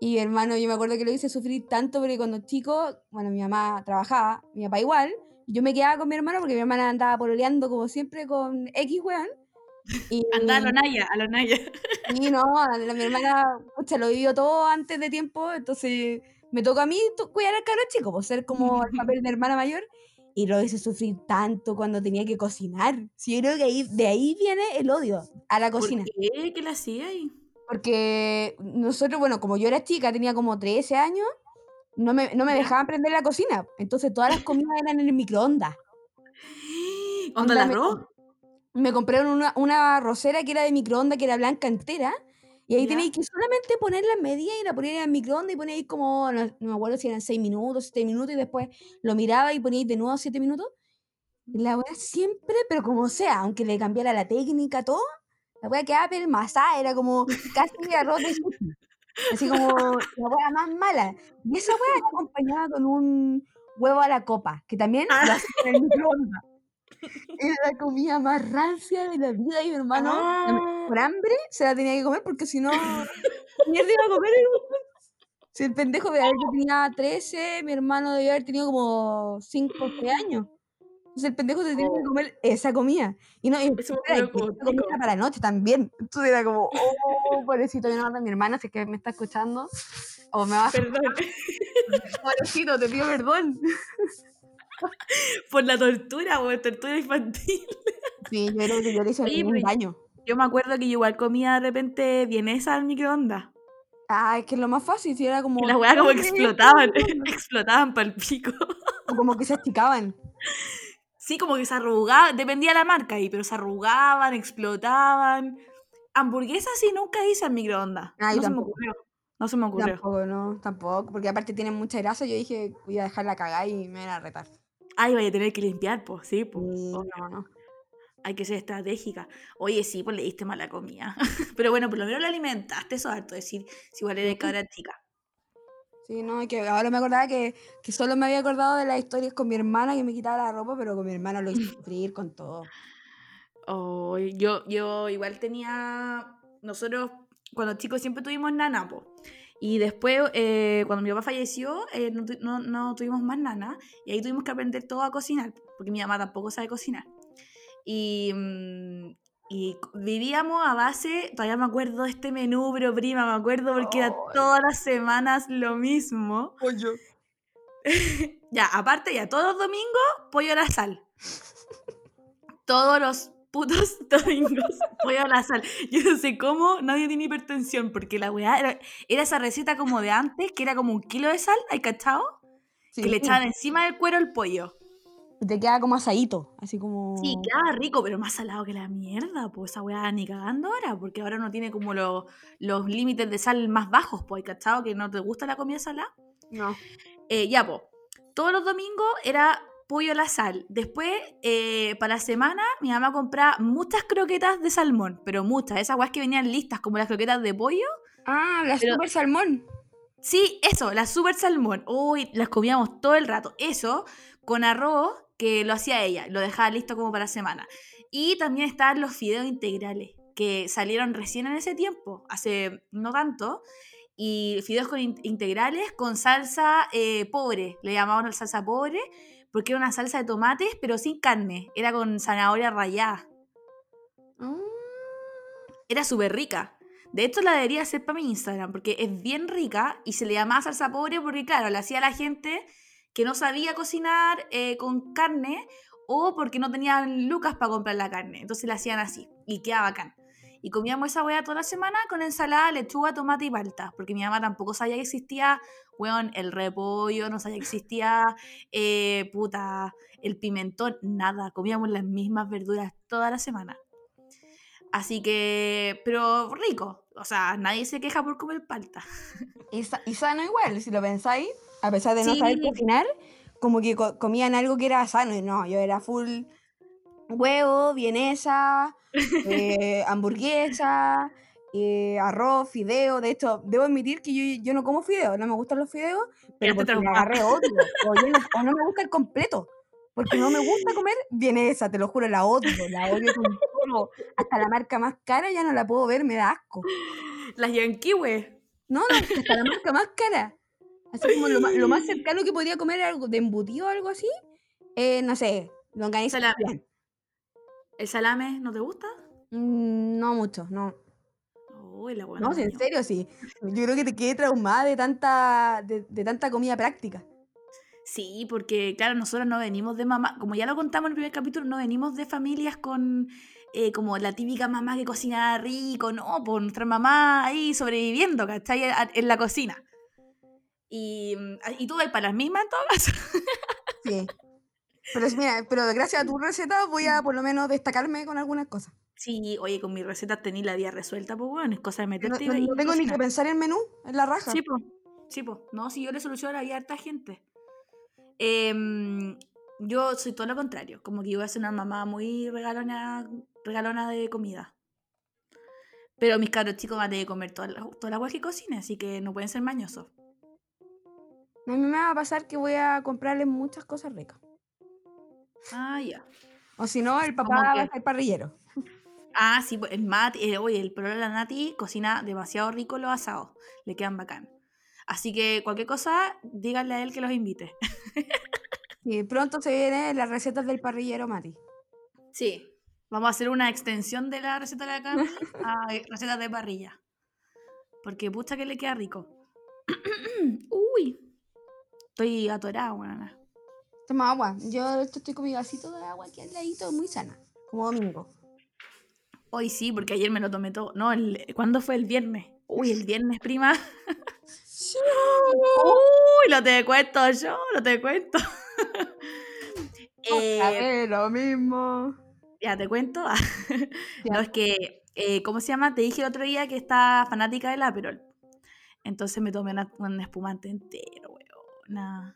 Y hermano, yo me acuerdo que lo hice sufrir tanto porque cuando chico, bueno, mi mamá trabajaba, mi papá igual, y yo me quedaba con mi hermano porque mi hermana andaba pololeando como siempre con X weón. Y, Anda a lo Naya, a lo Naya. y no, la, mi hermana, pucha, lo vivió todo antes de tiempo, entonces me tocó a mí cuidar al cabro chico, pues ser como el papel de hermana mayor, y lo hice sufrir tanto cuando tenía que cocinar. Sí, yo creo que ahí, de ahí viene el odio a la cocina. ¿Por qué? ¿Qué le hacía ahí? Porque nosotros, bueno, como yo era chica, tenía como 13 años, no me, no me dejaban prender la cocina. Entonces todas las comidas eran en el microondas. ¿Onda el me arroz? Me compraron una, una arrocera que era de microondas, que era blanca entera. Y ahí tenéis que solamente poner la medida y la poníais en el microondas y poníais como, no, no me acuerdo si eran 6 minutos, 7 minutos, y después lo miraba y poníais de nuevo 7 minutos. Y la weá siempre, pero como sea, aunque le cambiara la técnica, todo, la weá quedaba pelmazada, era como casi arroz de sushi. Así como la weá más mala. Y esa weá acompañada con un huevo a la copa, que también lo Ah. hacía en el microondas. Era la comida más rancia de la vida y mi hermano, Ah. por hambre, se la tenía que comer porque si no, ¿qué mierda iba a comer? Si el pendejo de yo tenía 13, mi hermano debió haber tenido como 5 o 6 años. Entonces el pendejo se tenía que Oh. comer esa comida. Y no, y Eso como esa comida era para la noche también. Entonces era como, oh, pobrecito, yo no mi hermana, es que me está escuchando. O me va a Perdón. pobrecito, te pido perdón. Por la tortura, o tortura infantil. Sí, yo creo que yo le hice Oye, un pero- daño. Yo me acuerdo que yo igual comía de repente vienesa al microondas. Ah, es que es lo más fácil, si era como. Y las weas como que "Ay, explotaban. explotaban para el pico. o como que se achicaban. Sí, como que se arrugaban. Dependía de la marca ahí, pero se arrugaban, explotaban. Hamburguesas sí nunca hice al microondas. Ah, no se me ocurrió. No se me ocurrió. Tampoco, no, tampoco. Porque aparte tienen mucha grasa, yo dije, voy a dejarla cagar y me van a retar. Ay, vaya a tener que limpiar, pues, sí, pues. Y no, no. Hay que ser estratégica. Oye, sí, pues le diste mala comida. Pero bueno, por lo menos la alimentaste, eso es harto decir, si igual eres cabra chica. Sí, no, que ahora me acordaba que, que solo me había acordado de las historias con mi hermana que me quitaba la ropa, pero con mi hermana lo hice sufrir con todo. Oh, yo, yo igual tenía. Nosotros, cuando chicos, siempre tuvimos nana, po. Y después, eh, cuando mi papá falleció, eh, no, no- no tuvimos más nana. Y ahí tuvimos que aprender todo a cocinar, porque mi mamá tampoco sabe cocinar. Y, mm, y vivíamos a base, todavía me acuerdo de este menú, pero prima, me acuerdo porque era todas las semanas lo mismo. Pollo. Ya, aparte, ya todos los domingos, pollo a la sal. Todos los putos domingos, pollo a la sal. Yo no sé cómo nadie tiene hipertensión, porque la weá era, era esa receta como de antes, que era como un kilo de sal, ¿hay cachado? Sí, Que le echaban encima del cuero el pollo. Y te queda como asadito, así como... Sí, quedaba rico, pero más salado que la mierda, pues esa weá ni cagando ahora, porque ahora no tiene como lo- los límites de sal más bajos, pues, ¿cachado? Que no te gusta la comida salada. No. Eh, ya, pues, todos los domingos era pollo a la sal. Después, eh, para la semana, mi mamá compraba muchas croquetas de salmón, pero muchas, esas weas que venían listas, como las croquetas de pollo. Ah, la Pero- super salmón. Sí, eso, la super salmón. Uy, las comíamos todo el rato. Eso, con arroz, que lo hacía ella, lo dejaba listo como para la semana. Y también estaban los fideos integrales, que salieron recién en ese tiempo, hace no tanto. Y fideos con in- integrales con salsa eh, pobre, le llamaban la salsa pobre, porque era una salsa de tomates, pero sin carne, era con zanahoria rallada. Ah, Era súper rica. De hecho, la debería hacer para mi Instagram, porque es bien rica y se le llamaba salsa pobre porque, claro, la hacía la gente que no sabía cocinar eh, con carne o porque no tenían lucas para comprar la carne. Entonces la hacían así y quedaba bacán. Y comíamos esa hueá toda la semana con ensalada, lechuga, tomate y palta, porque mi mamá tampoco sabía que existía, weón, el repollo, no sabía que existía, eh, puta, el pimentón, nada. Comíamos las mismas verduras toda la semana. Así que, pero rico. O sea, nadie se queja por comer palta. Y, sa- y sano igual, si lo pensáis, a pesar de no Sí. saber cocinar, como que co- comían algo que era sano. Y no, yo era full huevo, vienesa, eh, hamburguesa, eh, arroz, fideo. De hecho, debo admitir que yo, yo no como fideo, no me gustan los fideos, pero porque traumada. agarré odio. O, yo no, o no me gusta el completo. Porque no me gusta comer vienesa, te lo juro, la odio, la odio con todo. Hasta la marca más cara ya no la puedo ver, me da asco. Las yanquiwe. No, no, hasta la marca más cara. Así como lo, lo más cercano que podría comer algo de embutido o algo así. Eh, no sé, longaniza. Salame. ¿El salame no te gusta? Mm, no mucho, no. Uy, la buena. No, en serio, sí. Yo creo que te quedé traumada de tanta, de, de tanta comida práctica. Sí, porque claro, nosotros no venimos de mamá, como ya lo contamos en el primer capítulo, no venimos de familias con eh, como la típica mamá que cocina rico, no, por nuestra mamá ahí sobreviviendo, ¿cachai? En la cocina. Y, mm, y tú vas para las mismas en todo caso. Sí. Pero, mira, pero gracias a tu receta voy a por lo menos destacarme con algunas cosas. Sí, oye, con mis recetas tení la vida resuelta, pues bueno, es cosa de meterte no- y no tengo ni que pensar en menú, en la raja. Sí, pues. Sí, pues. No, si yo le soluciono la vida a harta gente. Em, yo soy todo lo contrario. Como que yo voy a ser una mamá muy regalona, regalona de comida. Pero mis cabros chicos van a tener que comer toda la, toda la agua que cocine, así que no pueden ser mañosos. A mí me va a pasar que voy a comprarles muchas cosas ricas. Ah, ya. O si no, el ¿Cómo papá va a parrillero. Ah, sí, pues, el Mati, eh, oye, el problema de la Nati cocina demasiado rico los asados. Le quedan bacán. Así que cualquier cosa, díganle a él que los invite. Sí, pronto se vienen las recetas del parrillero Mati. Sí. Vamos a hacer una extensión de la receta de la Cami a recetas de parrilla. Porque pucha que le queda rico. Uy. Estoy atorada, buena. Toma agua. Yo esto estoy con mi vasito de agua aquí al ladito, muy sana. Como domingo. Hoy sí, porque ayer me lo tomé todo. No, el, ¿cuándo fue el viernes? Uy, el viernes, prima. Uy, lo te cuento yo, lo te cuento. Eh, A ver, lo mismo. ya te cuento. No, es que, eh, ¿cómo se llama? Te dije el otro día que está fanática del Aperol. Entonces me tomé una- un espumante entero, weón.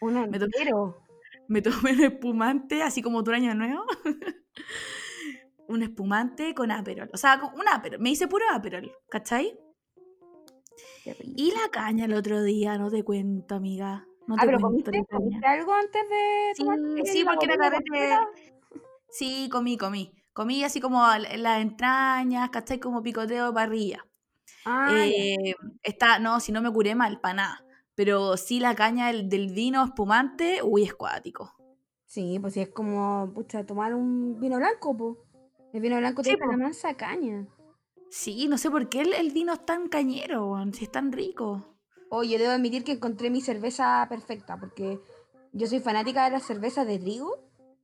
Un Me to- entero. Me tomé un espumante, así como tu año nuevo. un espumante con Aperol. O sea, con un Aperol. Me hice puro Aperol, ¿cachai? Y la caña el otro día, no te cuento, amiga. No te Ah, pero cuento comiste, la caña. ¿comiste algo antes de Sí, sí, porque era carrete. Sí, comí, comí. Comí así como las entrañas, ¿cachai? Como picoteo de parrilla. Ah. Eh, está, no, si no me curé mal, para nada. Pero sí la caña del, del vino espumante, uy, es cuático. Sí, pues sí, es como, pucha, tomar un vino blanco, pues. El vino blanco Sí, tiene la mansa caña. Sí, no sé por qué el, el vino es tan cañero, si es tan rico. Oye, debo admitir que encontré mi cerveza perfecta, porque yo soy fanática de las cervezas de trigo.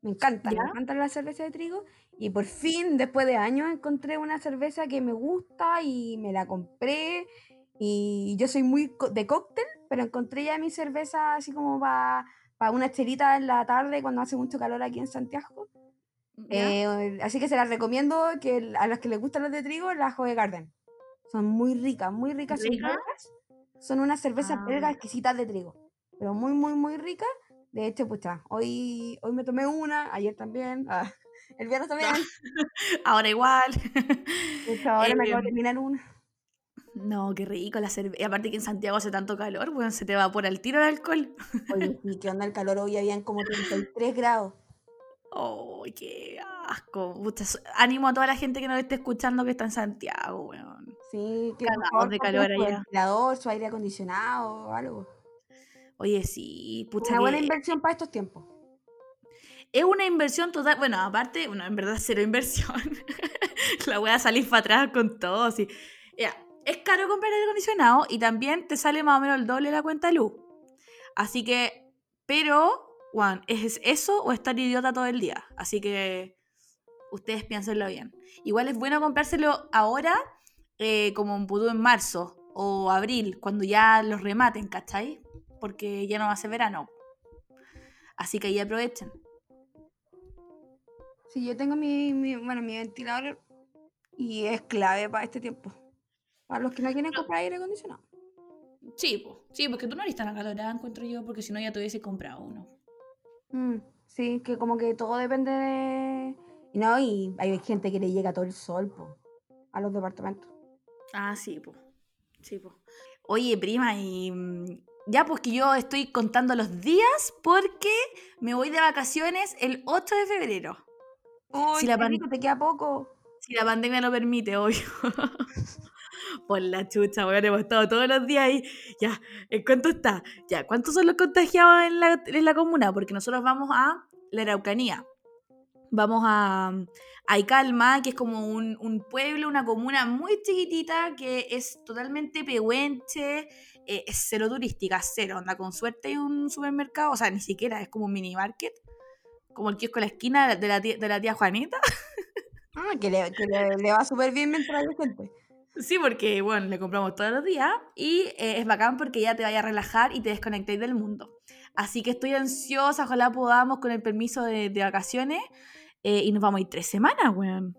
Me encantan, ¿Ya? me encantan las cervezas de trigo. Y por fin, después de años, encontré una cerveza que me gusta y me la compré. Y yo soy muy co- de cóctel, pero encontré ya mi cerveza así como para una chelita en la tarde cuando hace mucho calor aquí en Santiago. Eh, así que se las recomiendo que a las que les gustan las de trigo, las Joe Garden. Son muy ricas, muy ricas. Son ¿Rica? Son unas cervezas Ah. belgas exquisitas de trigo. Pero muy, muy, muy ricas. De hecho, pucha, hoy, hoy me tomé una, ayer también, ah, el viernes también. Ahora igual. De hecho, ahora me acabo de terminar una. No, qué rico la cerveza. Y aparte que en Santiago hace tanto calor, weón, se te evapora el tiro el alcohol. Oye, sí, ¿qué onda el calor? Hoy habían como 33 grados. Oh, qué asco. Pucha, ánimo a toda la gente que nos esté escuchando que está en Santiago, weón. Sí, que de calor su allá. ventilador, su aire acondicionado algo. Oye, sí, pucha, Una buena inversión para estos tiempos. es una inversión total. Bueno, aparte, bueno, en verdad cero inversión. la voy a salir para atrás con todo. Así. Ya, es caro comprar aire acondicionado y también te sale más o menos el doble la cuenta de luz. Así que, pero, Juan, ¿es eso o estar idiota todo el día? Así que ustedes piénsenlo bien. Igual es bueno comprárselo ahora, eh, como en pudú en marzo o abril, cuando ya los rematen, ¿cachai? Porque ya no va a ser verano. Así que ahí aprovechen. Sí, yo tengo mi- bueno, mi ventilador y es clave para este tiempo. Para los que no quieren comprar aire acondicionado. Sí, pues. Sí, porque tú no eres tan acalorada, encuentro yo, porque si no ya te hubiese comprado uno. Mm, sí, que como que todo depende de... No, y hay gente que le llega todo el sol po, a los departamentos. Ah, sí, pues. Sí, pues. Oye, prima, y mm, ya pues que yo estoy contando los días porque me voy de vacaciones el 8 de febrero. ¡Uy, Si la qué pan- rico, te queda poco! Si la pandemia lo permite, obvio. Por la chucha, weón, hemos estado todos los días ahí. Ya, ¿en cuánto está? Ya, ¿cuántos son los contagiados en la, en la comuna? Porque nosotros vamos a la Araucanía. Vamos a, a Icalma, que es como un, pueblo, una comuna muy chiquitita que es totalmente pehuenche, eh, es cero turística, cero. Onda, con suerte hay un supermercado, o sea, ni siquiera, es como un mini market, como el kiosco de la esquina de la tía, de la tía Juanita. Ah, que le va súper bien mientras hay gente. Sí, porque, bueno, le compramos todos los días y eh, es bacán porque ya te vaya a relajar y te desconectáis del mundo. Así que estoy ansiosa, ojalá podamos con el permiso de, de vacaciones eh, y nos vamos a ir tres semanas, weón.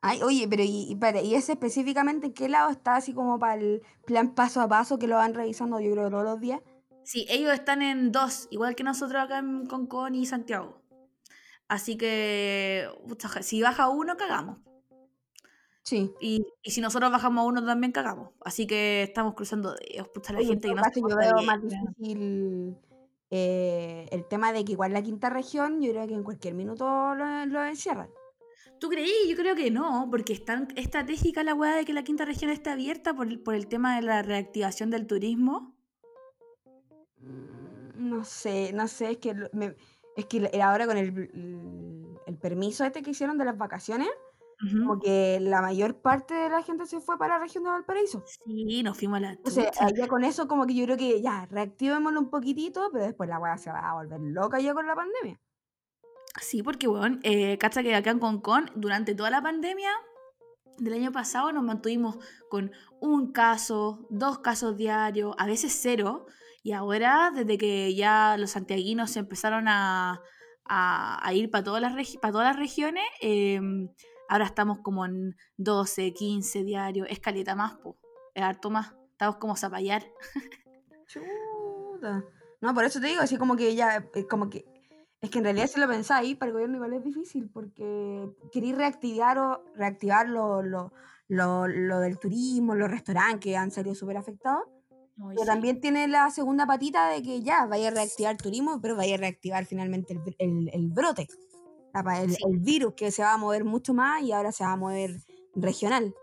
Ay, oye, pero ¿y, y, para, ¿y ese específicamente en qué lado está así como para el plan paso a paso que lo van revisando yo creo todos los días? Sí, ellos están en dos, igual que nosotros acá en Concón y Santiago. Así que, si baja uno, cagamos. Sí. Y, y si nosotros bajamos a uno, también cagamos. Así que estamos cruzando dedos, pucha, la Oye, gente que no se yo veo más difícil eh, el tema de que igual la quinta región, yo creo que en cualquier minuto lo, lo encierran. ¿Tú creí? Yo creo que no, porque es tan estratégica la weá de que la quinta región esté abierta por, el- por el tema de la reactivación del turismo. Mm, No sé, no sé, es que, me- es que ahora con el- el permiso este que hicieron de las vacaciones, Ujú. como que la mayor parte de la gente se fue para la región de Valparaíso. Sí, nos fuimos a la Entonces, chucha. con eso como que yo creo que ya, reactivémoslo un poquitito, pero después la weá se va a volver loca ya con la pandemia. Sí, porque, weón, eh, cacha que acá en Concón, durante toda la pandemia del año pasado, nos mantuvimos con un caso, dos casos diarios, a veces cero. Y ahora, desde que ya los santiaguinos se empezaron a, a- a ir para todas las, regi- pa' todas las regiones, em, ahora estamos como en 12, 15 diarios, escaleta más, po, es harto más. Estamos como zapallar. Chuta. No, por eso te digo, así como que ya, eh, como que, es que en realidad si lo pensáis, para el gobierno igual es difícil, porque queréis reactivar, o, reactivar lo, lo, lo, lo del turismo, los restaurantes que han salido súper afectados, pero sí. también tiene la segunda patita de que ya, vaya a reactivar el turismo, pero vaya a reactivar finalmente el, el, el brote, el, Sí. el virus que se va a mover mucho más y ahora se va a mover regional.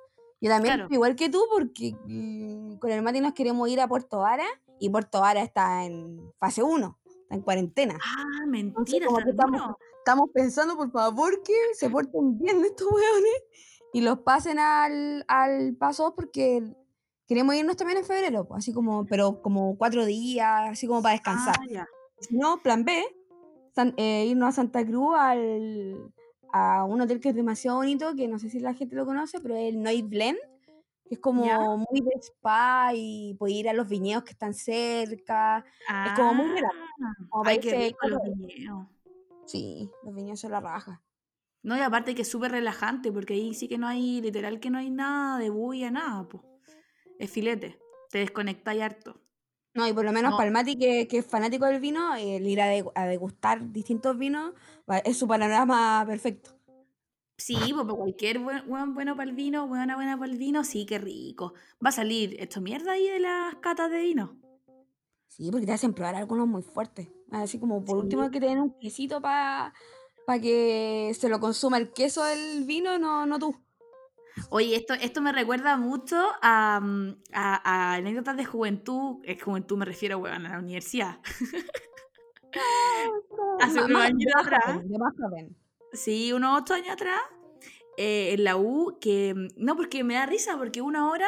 Yo también, Claro. igual que tú, porque mm, con el Mati nos queremos ir a Puerto Vara y Puerto Vara está en fase 1, está en cuarentena. Ah, Entonces, mentira, que estamos, estamos pensando, por favor, que se porten bien estos weones y los pasen al, al paso porque queremos irnos también en febrero, así como, pero como cuatro días, así como para descansar. Ah, ya. Si no, plan B, San- eh, irnos a Santa Cruz al, a un hotel que es demasiado bonito, que no sé si la gente lo conoce, pero es el Noit Blend, que es como ¿Ya? muy de spa y puede ir a los viñedos que están cerca. Es como muy Ah, como para ay, qué irse rico los viñedos. Sí, los viñedos son la raja. No, y aparte que es súper relajante, porque ahí sí que no hay, literal que no hay nada de bulla, nada, pues. Es filete. Te desconectáis harto. No, y por lo menos No. para el Mati, que, que es fanático del vino, el ir a, de- a degustar distintos vinos es su panorama perfecto. Sí, pues para cualquier buen, buen- bueno para el vino, buena buena para el vino, sí, qué rico. Va a salir esto mierda ahí de las catas de vino. Sí, porque te hacen probar algunos muy fuertes. Así como por Sí. último que te den un quesito para que se lo consuma el queso del vino, no, no tú. Oye, esto, esto me recuerda mucho a, mm, a- a anécdotas de juventud. Es juventud me refiero, weón, a la universidad. Hace unos años atrás. Sí, unos ocho años atrás, eh, en la U, que mm, no, porque me da risa, porque una hora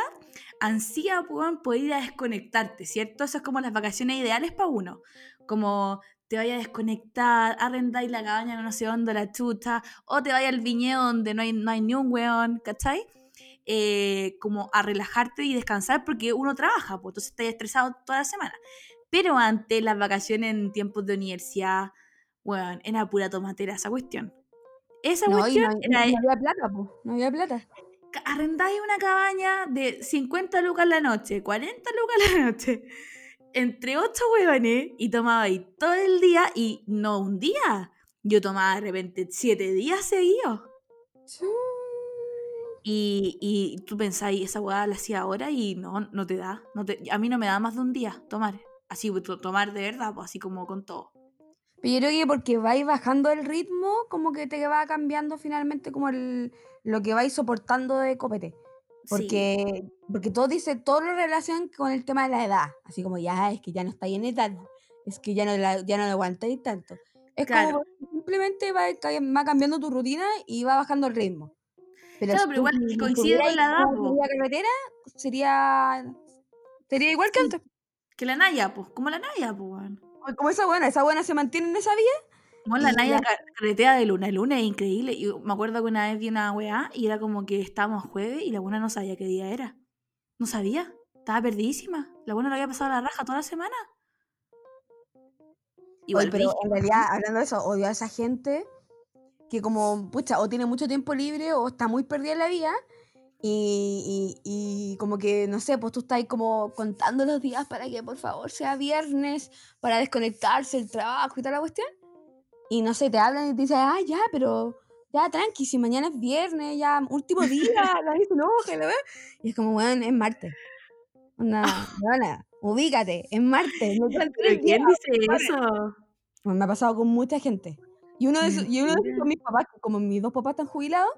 ansía weón, poder ir a desconectarte, ¿cierto? Eso es como las vacaciones ideales para uno. Como te vayas a desconectar, arrendáis la cabaña no sé dónde, la chuta, o te vayas al viñedo donde no hay, no hay ni un weón, ¿cachai? Eh, como a relajarte y descansar porque uno trabaja, pues entonces estás estresado toda la semana. Pero antes las vacaciones en tiempos de universidad, weón, era pura tomatera esa cuestión. Esa No, cuestión no, era no había plata, pues. No había plata. arrendáis una cabaña de 50 lucas la noche, 40 lucas la noche, entre 8 huevones y tomabais todo el día y no un día. Yo tomaba de repente 7 días seguidos. Y, y tú pensáis, esa hueá la hacía ahora y no, no te da. No te, a mí no me da más de un día tomar. Así, to- tomar de verdad, pues así como con todo. Pero yo creo que porque vais bajando el ritmo, como que te va cambiando finalmente como el, lo que vais soportando de copete. Sí. Porque, porque todo dice, todo lo relacionan con el tema de la edad. Así como ya, es que ya no estáis en edad. Es que ya no, la, ya no lo aguantáis tanto. Es Claro. como simplemente va, ca- va cambiando tu rutina y va bajando el ritmo. Pero Claro, si pero igual si coincide con la edad, salida carretera, sería, sería igual que antes. Que la Naya, pues, como la Naya, pues. Como esa buena, esa buena se mantiene en esa vía. Como la Naya carretea de luna a luna, es increíble. Y me acuerdo que una vez vi una weá y era como que estábamos jueves y la buena no sabía qué día era. No sabía. Estaba perdidísima. La buena lo había pasado la raja toda la semana. Igual Oye, pero en realidad, hablando de eso, odio a esa gente que como, pucha, o tiene mucho tiempo libre o está muy perdida en la vida y, y- y como que, no sé, pues tú estás ahí como contando los días para que por favor sea viernes, para desconectarse el trabajo y toda la cuestión. Y no sé, te hablan y te dicen, ah, ya, pero ya tranqui, si mañana es viernes, ya último día, nadie se enoja, la verdad. Y es como, bueno, es martes. Onda, buena, ubícate, es martes, no ¿Pero quién dice eso? Bueno, me ha pasado con mucha gente. Y uno de esos, y uno de esos son mis papás, como mis dos papás están jubilados,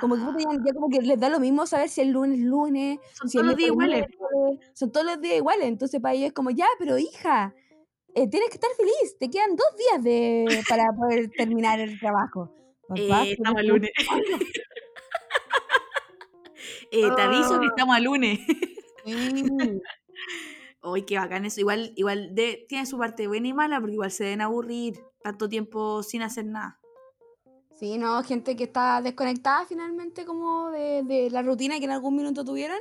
como que puta, ya, ya como que les da lo mismo saber si el lunes es lunes, Son si todos los días iguales. miércoles, son todos los días iguales. Entonces para ellos es como, ya, pero hija, eh, tienes que estar feliz, te quedan dos días de, para poder terminar el trabajo. Papá, Eh, estamos al estoy lunes. Eh, te aviso que Ah. estamos al lunes. Uy, qué bacán eso. Igual, igual de, tiene su parte buena y mala, porque igual se deben aburrir tanto tiempo sin hacer nada. Sí, no, gente que está desconectada finalmente como de, de la rutina que en algún minuto tuvieron.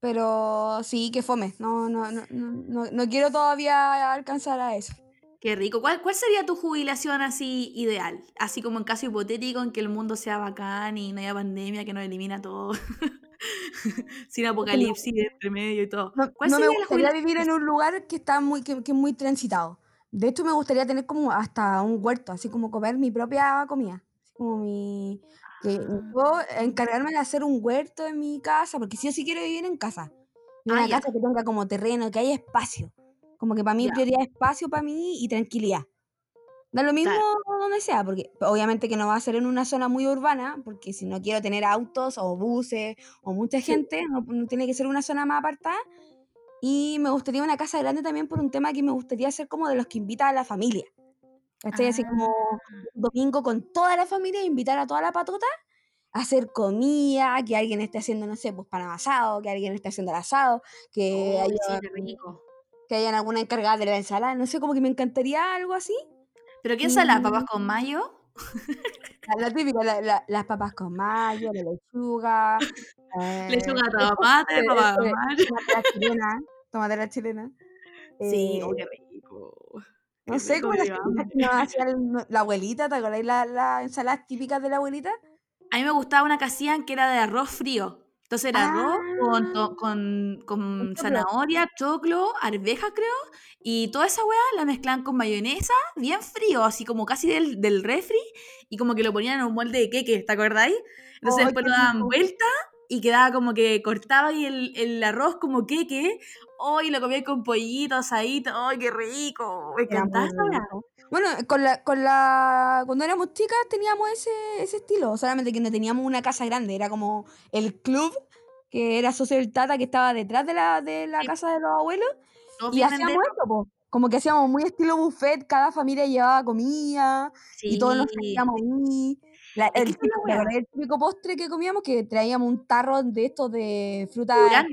Pero sí, que fome. No, no, no, no, no, no quiero todavía alcanzar a eso. Qué rico. ¿Cuál, ¿Cuál sería tu jubilación así ideal? Así como en caso hipotético en que el mundo sea bacán y no haya pandemia que nos elimina todo. Sin apocalipsis de entre medio y todo. No, ¿Cuál no me sería la gustaría vivir en un lugar que está muy, que, que es muy transitado. De hecho, me gustaría tener como hasta un huerto, así como comer mi propia comida. Como mi. Que yo encargarme de hacer un huerto en mi casa, porque sí o sí quiero vivir en casa. Ah, una ya. casa que tenga como terreno, que haya espacio. Como que para mí Ya. prioridad es espacio para mí y tranquilidad. Da lo mismo donde sea, porque obviamente que no va a ser en una zona muy urbana, porque si no quiero tener autos o buses o mucha gente, no, no tiene que ser una zona más apartada. Y me gustaría una casa grande también por un tema que me gustaría ser como de los que invita a la familia. Estoy así como un domingo con toda la familia, invitar a toda la patota a hacer comida, que alguien esté haciendo, no sé, pues pan asado, que alguien esté haciendo el asado, que, Oh, haya, sí, qué rico. que hayan alguna encargada de la ensalada, no sé, como que me encantaría algo así. ¿Pero quién son las Mm. papas con mayo? La, la típica, la- la- las papas con mayo, la lechuga. eh, Lechuga, tomate, eh, papa con eh, mayo. tomatera chilena, tomatera chilena. Sí, Eh, oh, qué rico. No sé, me las que nos hacía la abuelita, ¿te acordáis las la ensaladas típicas de la abuelita? A mí me gustaba una que hacían que era de arroz frío. Entonces era arroz con, Ah, to- con, con zanahoria, choclo, arvejas creo, y toda esa weá la mezclaban con mayonesa, bien frío, así como casi del, del refri, y como que lo ponían en un molde de queque, ¿te acordáis? Entonces ¡Ay, después lo daban rico! vuelta y quedaba como que cortaba y el, el arroz como queque, ¡ay! lo comía con pollito, asadito, ¡ay, qué rico! Me encantaba. Bueno, con la, con la, cuando éramos chicas teníamos ese, ese estilo, solamente que no teníamos una casa grande, era como el club que era socio del Tata que estaba detrás de la, de la casa de los abuelos todos y hacíamos eso, po. Como que hacíamos muy estilo buffet, cada familia llevaba comida y todos nos Sí, servíamos ahí. La- el típico, la ¿te weá. acordás del típico postre que comíamos? Que traíamos un tarro de estos de fruta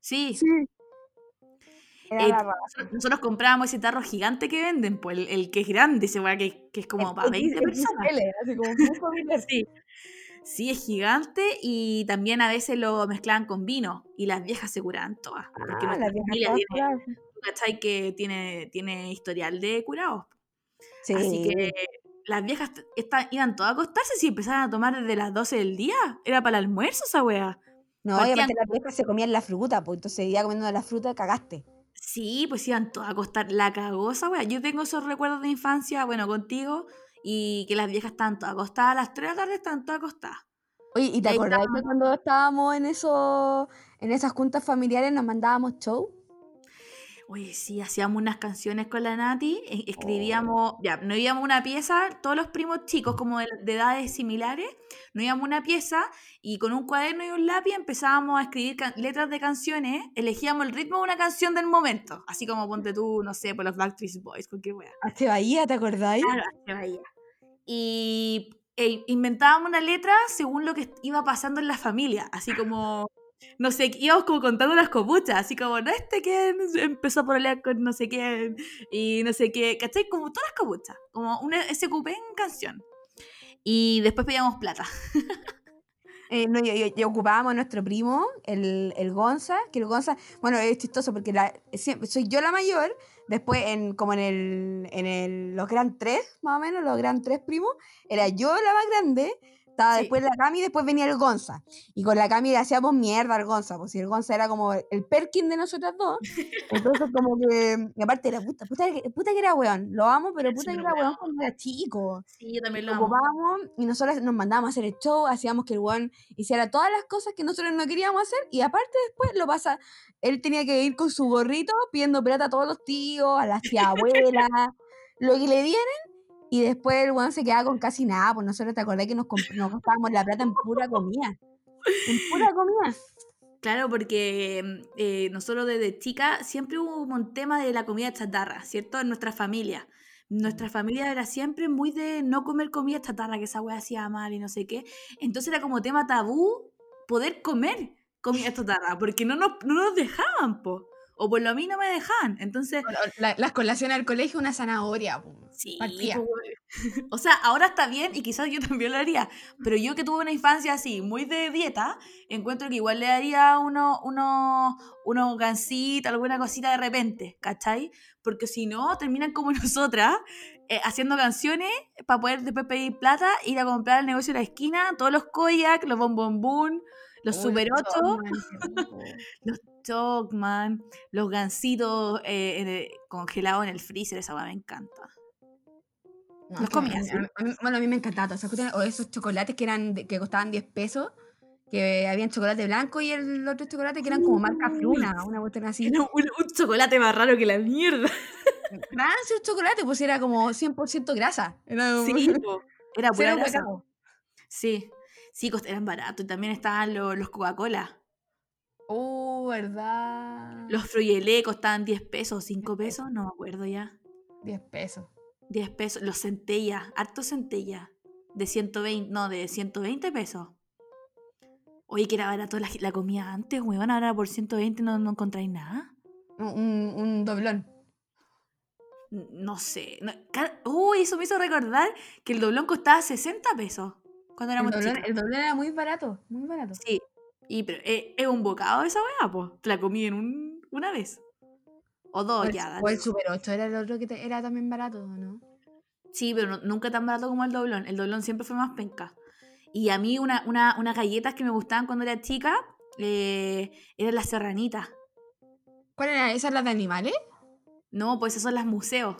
sí. Sí, era Eh, la nosotros, nosotros comprábamos ese tarro gigante que venden, pues el, el que es grande, ese weá que, que es El como para 20 personas. XXL, así como muy familiar. Sí, sí, es gigante y también a veces lo mezclaban con vino y las viejas se curaban todas, porque Ah, las viejas tiene, cachai que tiene, tiene historial de curados. Así Sí. que las viejas iban todas a acostarse si empezaban a tomar desde las 12 del día. Era para el almuerzo esa weá. No, Partían aparte las viejas se comían la fruta, pues entonces ya comiendo la fruta cagaste. Sí, pues iban todas a acostar. La cagó esa wea. Yo tengo esos recuerdos de infancia, bueno, contigo, y que las viejas estaban todas acostadas. A las 3 de la tarde estaban todas acostadas. Oye, ¿y te acordás que cuando estábamos en eso, en esas juntas familiares nos mandábamos show? Oye, sí, hacíamos unas canciones con la Nati, e- Oh. escribíamos, ya, no íbamos una pieza, todos los primos chicos, como de, de edades similares, no íbamos a una pieza y con un cuaderno y un lápiz empezábamos a escribir letras de canciones, elegíamos el ritmo de una canción del momento, así como ponte tú, no sé, por los Backstreet Boys, cualquier wea. Hasta Bahía, ¿te acordáis? Claro, hacia Bahía. Y e, inventábamos una letra según lo que iba pasando en la familia, así como, no sé, íbamos como contando las copuchas, así como, no este que empezó a pelear con no sé quién, y no sé qué, ¿cachai? Como todas las copuchas, como una SQP en canción. Y después pedíamos plata. Eh, no, y, y- y ocupábamos a nuestro primo, el, el Gonza, que el Gonza, bueno, es chistoso porque la, siempre, soy yo la mayor, después en, como en el, en el, los gran tres, más o menos, los gran tres primos, era yo la más grande, estaba Sí. después la Cami y después venía el Gonza. Y con la Cami le hacíamos mierda al Gonza, pues si el Gonza era como el Perkin de nosotras dos, entonces como que, y aparte era puta, puta, que- puta que era weón, lo amo, pero puta que Súper era weón cuando era chico. Sí, yo también lo lo amo. y nosotros nos mandábamos a hacer el show, hacíamos que el weón hiciera todas las cosas que nosotros no queríamos hacer y aparte después lo pasa, él tenía que ir con su gorrito pidiendo plata a todos los tíos, a las tías abuelas, lo que le dieran y después el weón se quedaba con casi nada, pues nosotros te acordás que nos, nos gastábamos la plata en pura comida, en pura comida. Claro, porque mm, eh, nosotros desde chica siempre hubo un tema de la comida chatarra, ¿cierto? En nuestra familia. Nuestra familia era siempre muy de no comer comida chatarra, que esa wea hacía mal y no sé qué. Entonces era como tema tabú poder comer comida chatarra, porque no nos, no nos dejaban, po. O por lo menos no me dejaban. Entonces, La- las colaciones al colegio, una zanahoria. sí, o sea, ahora está bien y quizás yo también lo haría, pero yo que tuve una infancia así, muy de dieta, encuentro que igual le daría uno, uno, unos gansitos, alguna cosita de repente, ¿cachai? Porque si no, terminan como nosotras, eh, haciendo canciones para poder después pedir plata, ir a comprar al negocio de la esquina, todos los koyak, los bombombún, los Uy, super 8, Chocman, qué rico. los chocman, los gansitos eh, congelados en el freezer, esa weá me encanta. No, Los es que a comía, mí- sí. a mí- a mí- bueno, a mí me encantaba O esos chocolates que eran que costaban 10 pesos, que habían chocolate blanco y el otro chocolate que eran como marca Uy. Fruna, una cuestión así. Era un, un chocolate más raro que la mierda. rancio el chocolate, pues era como 100% grasa. Era como- Sí, era cero grasa. Sí, sí, eran baratos. Y también estaban lo- los Coca-Cola. Oh, ¿verdad? Los Fruyelé costaban 10 pesos, 5 pesos, no me acuerdo ya. 10 pesos. 10 pesos. Los centella, harto centella. De 120, no, de 120 pesos. Oye, que era barato la, la comida antes, weón. Ahora por 120 no, no encontráis nada. Un, un- doblón. No sé. no- Uy, eso me hizo recordar que el doblón costaba 60 pesos cuando El éramos doblón, chicos. el doblón era muy barato, muy barato. Sí. Y pero eh, es un bocado esa weá, pues. Te la comí en un, una vez. O dos O el, ya. o el Super 8 era el otro que te- era también barato, ¿no? Sí, pero no- nunca tan barato como el doblón. El doblón siempre fue más penca. Y a mí una, una, unas galletas que me gustaban cuando era chica eh, eran las serranitas. ¿Cuál era? ¿Esas las de animales? No, pues esas son las museos.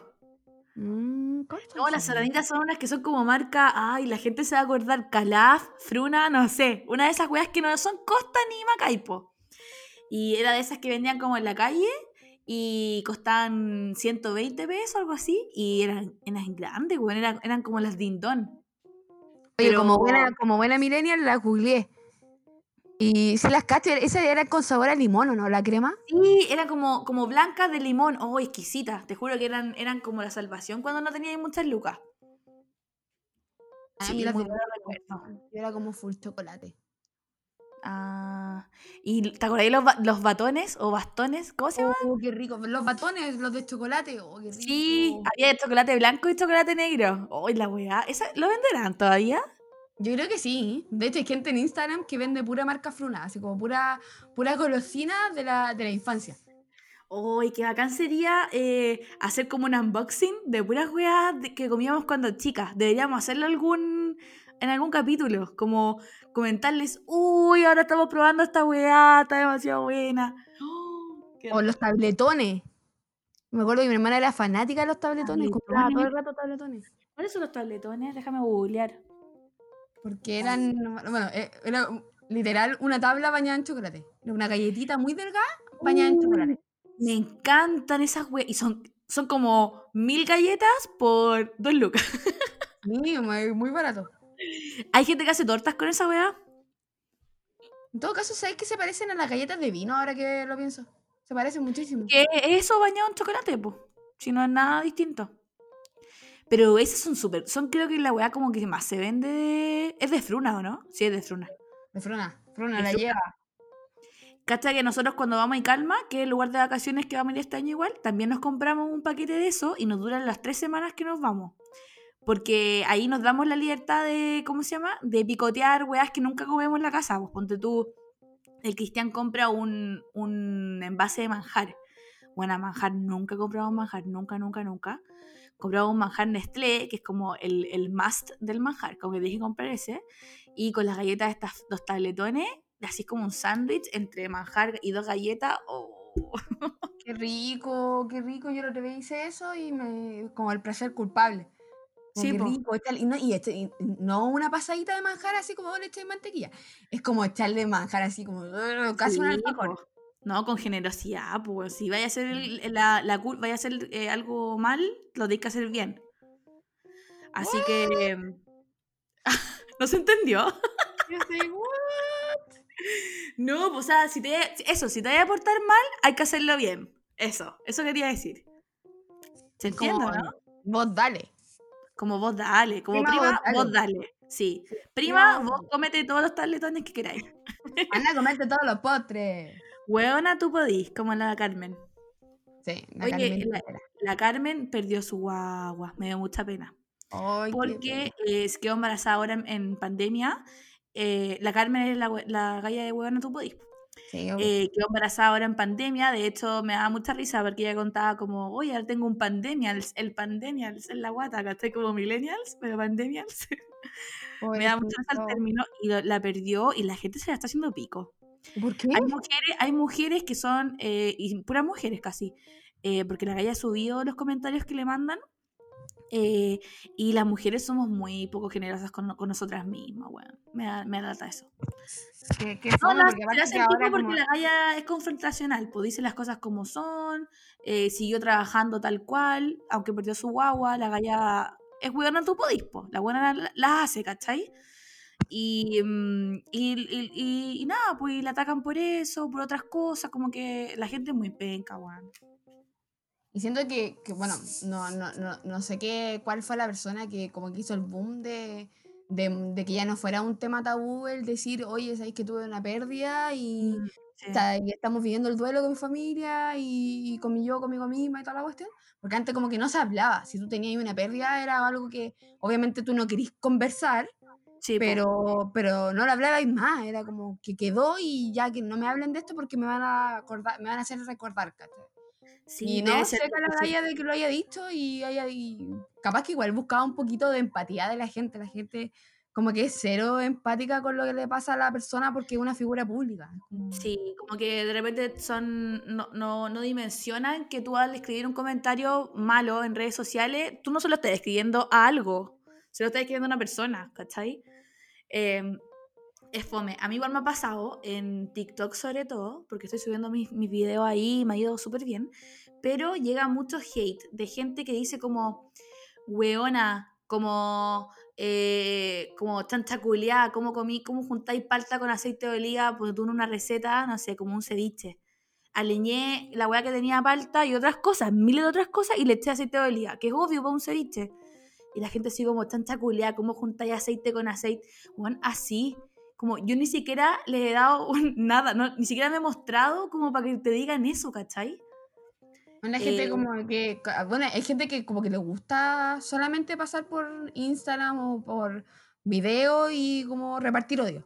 Mm, ¿cuáles son No, las serranitas son unas que son como marca, ay, la gente se va a acordar, Calaf, Fruna, no sé. Una de esas weas que no son Costa ni Macaipo. Y era de esas que vendían como en la calle y costaban 120 pesos, algo así. Y eran, eran grandes, weón, eran, eran como las Dindón. Oye, pero- como buena, como buena millennial la googleé. Y si las cacho, esas eran con sabor a limón, ¿o no? La crema. Sí, eran como, como blancas de limón. Oh, exquisitas. Te juro que eran, eran como la salvación cuando no tenía muchas lucas. Ah, Sí, yo las muy de- buenos recuerdos. Yo era como full chocolate. Ah, ¿y te acordáis los, los batones o bastones? ¿Cómo se llama? Oh, qué rico. Los batones, los de chocolate. Oh, qué rico. Sí, había chocolate blanco y chocolate negro. Oh, la weá. ¿Esa, ¿Lo venderán todavía? Yo creo que sí. De hecho, hay gente en Instagram que vende pura marca fruna, así como pura, pura golosina de la, de la infancia. Oh, qué bacán sería eh, hacer como un unboxing de puras weas que comíamos cuando chicas. Deberíamos hacerlo algún, en algún capítulo. Como comentarles, uy, ahora estamos probando esta weá, está demasiado buena. Oh, O los tabletones. Me acuerdo que mi hermana era fanática de los tabletones. Compraba todo el Tabletones. rato tabletones. ¿Cuáles son los tabletones? Déjame googlear. Porque eran, bueno, eh, era literal una tabla bañada en chocolate. Era una galletita muy delgada bañada en chocolate. Me encantan esas weas. Y son, son como mil galletas por dos lucas. Sí, muy, muy barato. Hay gente que hace tortas con esa wea. En todo caso, ¿sabes que se parecen a las galletas de vino ahora que lo pienso? Se parecen muchísimo. Que eso bañado en chocolate, pues. Si no es nada distinto. Pero esas son súper. Son creo que la weá como que más se vende de. Es de Fruna, ¿o no? Sí, es de Fruna. De fruna. Fruna De la Fruna. lleva. Cacha que nosotros cuando vamos a Calma, que es el lugar de vacaciones que vamos a ir este año igual, también nos compramos un paquete de eso y nos duran las tres semanas que nos vamos. Porque ahí nos damos la libertad de, ¿cómo se llama? De picotear weas que nunca comemos en la casa. Pues ponte tú, el Cristian compra un, un envase de manjar. Bueno, manjar, nunca compramos manjar, nunca, nunca, nunca. Compramos un manjar Nestlé, que es como el, el must del manjar, como que dije comprar ese. Y con las galletas, estas dos tabletones, así como un sándwich entre manjar y dos galletas. Oh. Qué rico, qué rico. Yo otra vez hice eso y me. como el placer culpable. Como Sí, rico. y no, y este- y no una pasadita de manjar así como leche de mantequilla. Es como echarle manjar así como. casi un Sí, alfajor. No, con generosidad, pues. Si vaya a hacer el- la, la cul- vaya a hacer eh, algo mal, lo tienes que hacer bien. Así que. ¿No se entendió? Yo sé, "What?". No, pues, o sea, si te, eso, si te vaya a portar mal, hay que hacerlo bien. Eso, eso quería decir. ¿Se entiende, no? Vos dale. Como vos dale, como Prima, prima, vos vos dale. dale. Sí. prima, Prima, vos comete todos los tabletones que queráis. Anda a comerte todos los postres. Hueona, tú podís, como la Carmen. Sí, la Oye, Carmen la- Carmen perdió su guagua, me dio mucha pena. Ay, Porque eh, se quedó embarazada ahora en, en pandemia. Eh, la Carmen es la, galla de huevona, tú podís. Sí. Eh, quedó embarazada ahora en pandemia. De hecho, me daba mucha risa porque ella contaba como, oye, ahora tengo un pandemials, el pandemials en la guata, ¿cachai? Como millennials, pero pandemials. me da mucha risa el término y lo- la perdió y la gente se la está haciendo pico. ¿Por qué? Hay mujeres, hay mujeres que son, eh, y puras mujeres casi, eh, porque la galla ha subido los comentarios que le mandan. eh, y las mujeres somos muy poco generosas con, con nosotras mismas, weón. Me da, me lata eso. Que, que No, fome, la, porque se aparte hace que ahora porque como- la galla es confrontacional, pues dice las cosas como son, eh, siguió trabajando tal cual, aunque perdió su guagua, la galla es hueona tu podís, po, la buena la, la hace, ¿cachai? Y, mm, y, y- y- y nada, pues la atacan por eso, por otras cosas, como que la gente es muy penca, weón. Y siento que, que, bueno, no, no, no, no sé qué, cuál fue la persona que como que hizo el boom de, de, de que ya no fuera un tema tabú el decir, oye, sabéis que tuve una pérdida y, Mm, sí. ta- y estamos viviendo el duelo con mi familia y, y con mi yo, conmigo misma y toda la cuestión. Porque antes como que no se hablaba. Si tú tenías una pérdida era algo que obviamente tú no querías conversar, Sí, pero, pero no lo hablabais más. Era como que quedó y ya que no me hablen de esto porque me van a acordar, me van a hacer recordar, ¿cachai? Sí, y no, ser seca la de que lo haya dicho y haya y capaz que igual buscaba un poquito de empatía de la gente. La gente como que es cero empática con lo que le pasa a la persona porque es una figura pública. Sí, como que de repente son no, no, no dimensionan que tú al escribir un comentario malo en redes sociales, tú no solo estás escribiendo a algo, se lo estás escribiendo a una persona, ¿cachai? Eh, es fome. A mí igual me ha pasado en TikTok sobre todo, porque estoy subiendo mis, mis videos ahí y me ha ido súper bien, pero llega mucho hate de gente que dice como, weona, como, eh, como chancha culiá, como comí, como juntáis palta con aceite de oliva, pues tú una receta, no sé, como un ceviche. Aliñé la weá que tenía palta y otras cosas, miles de otras cosas, y le eché aceite de oliva, que es obvio para un ceviche. Y la gente así como chancha culiá, como juntáis aceite con aceite, bueno, así. Como yo ni siquiera les he dado un- nada, no, ni siquiera me he mostrado como para que te digan eso, ¿cachai? Una gente Eh, como que, bueno, hay gente que como que le gusta solamente pasar por Instagram o por video y como repartir odio.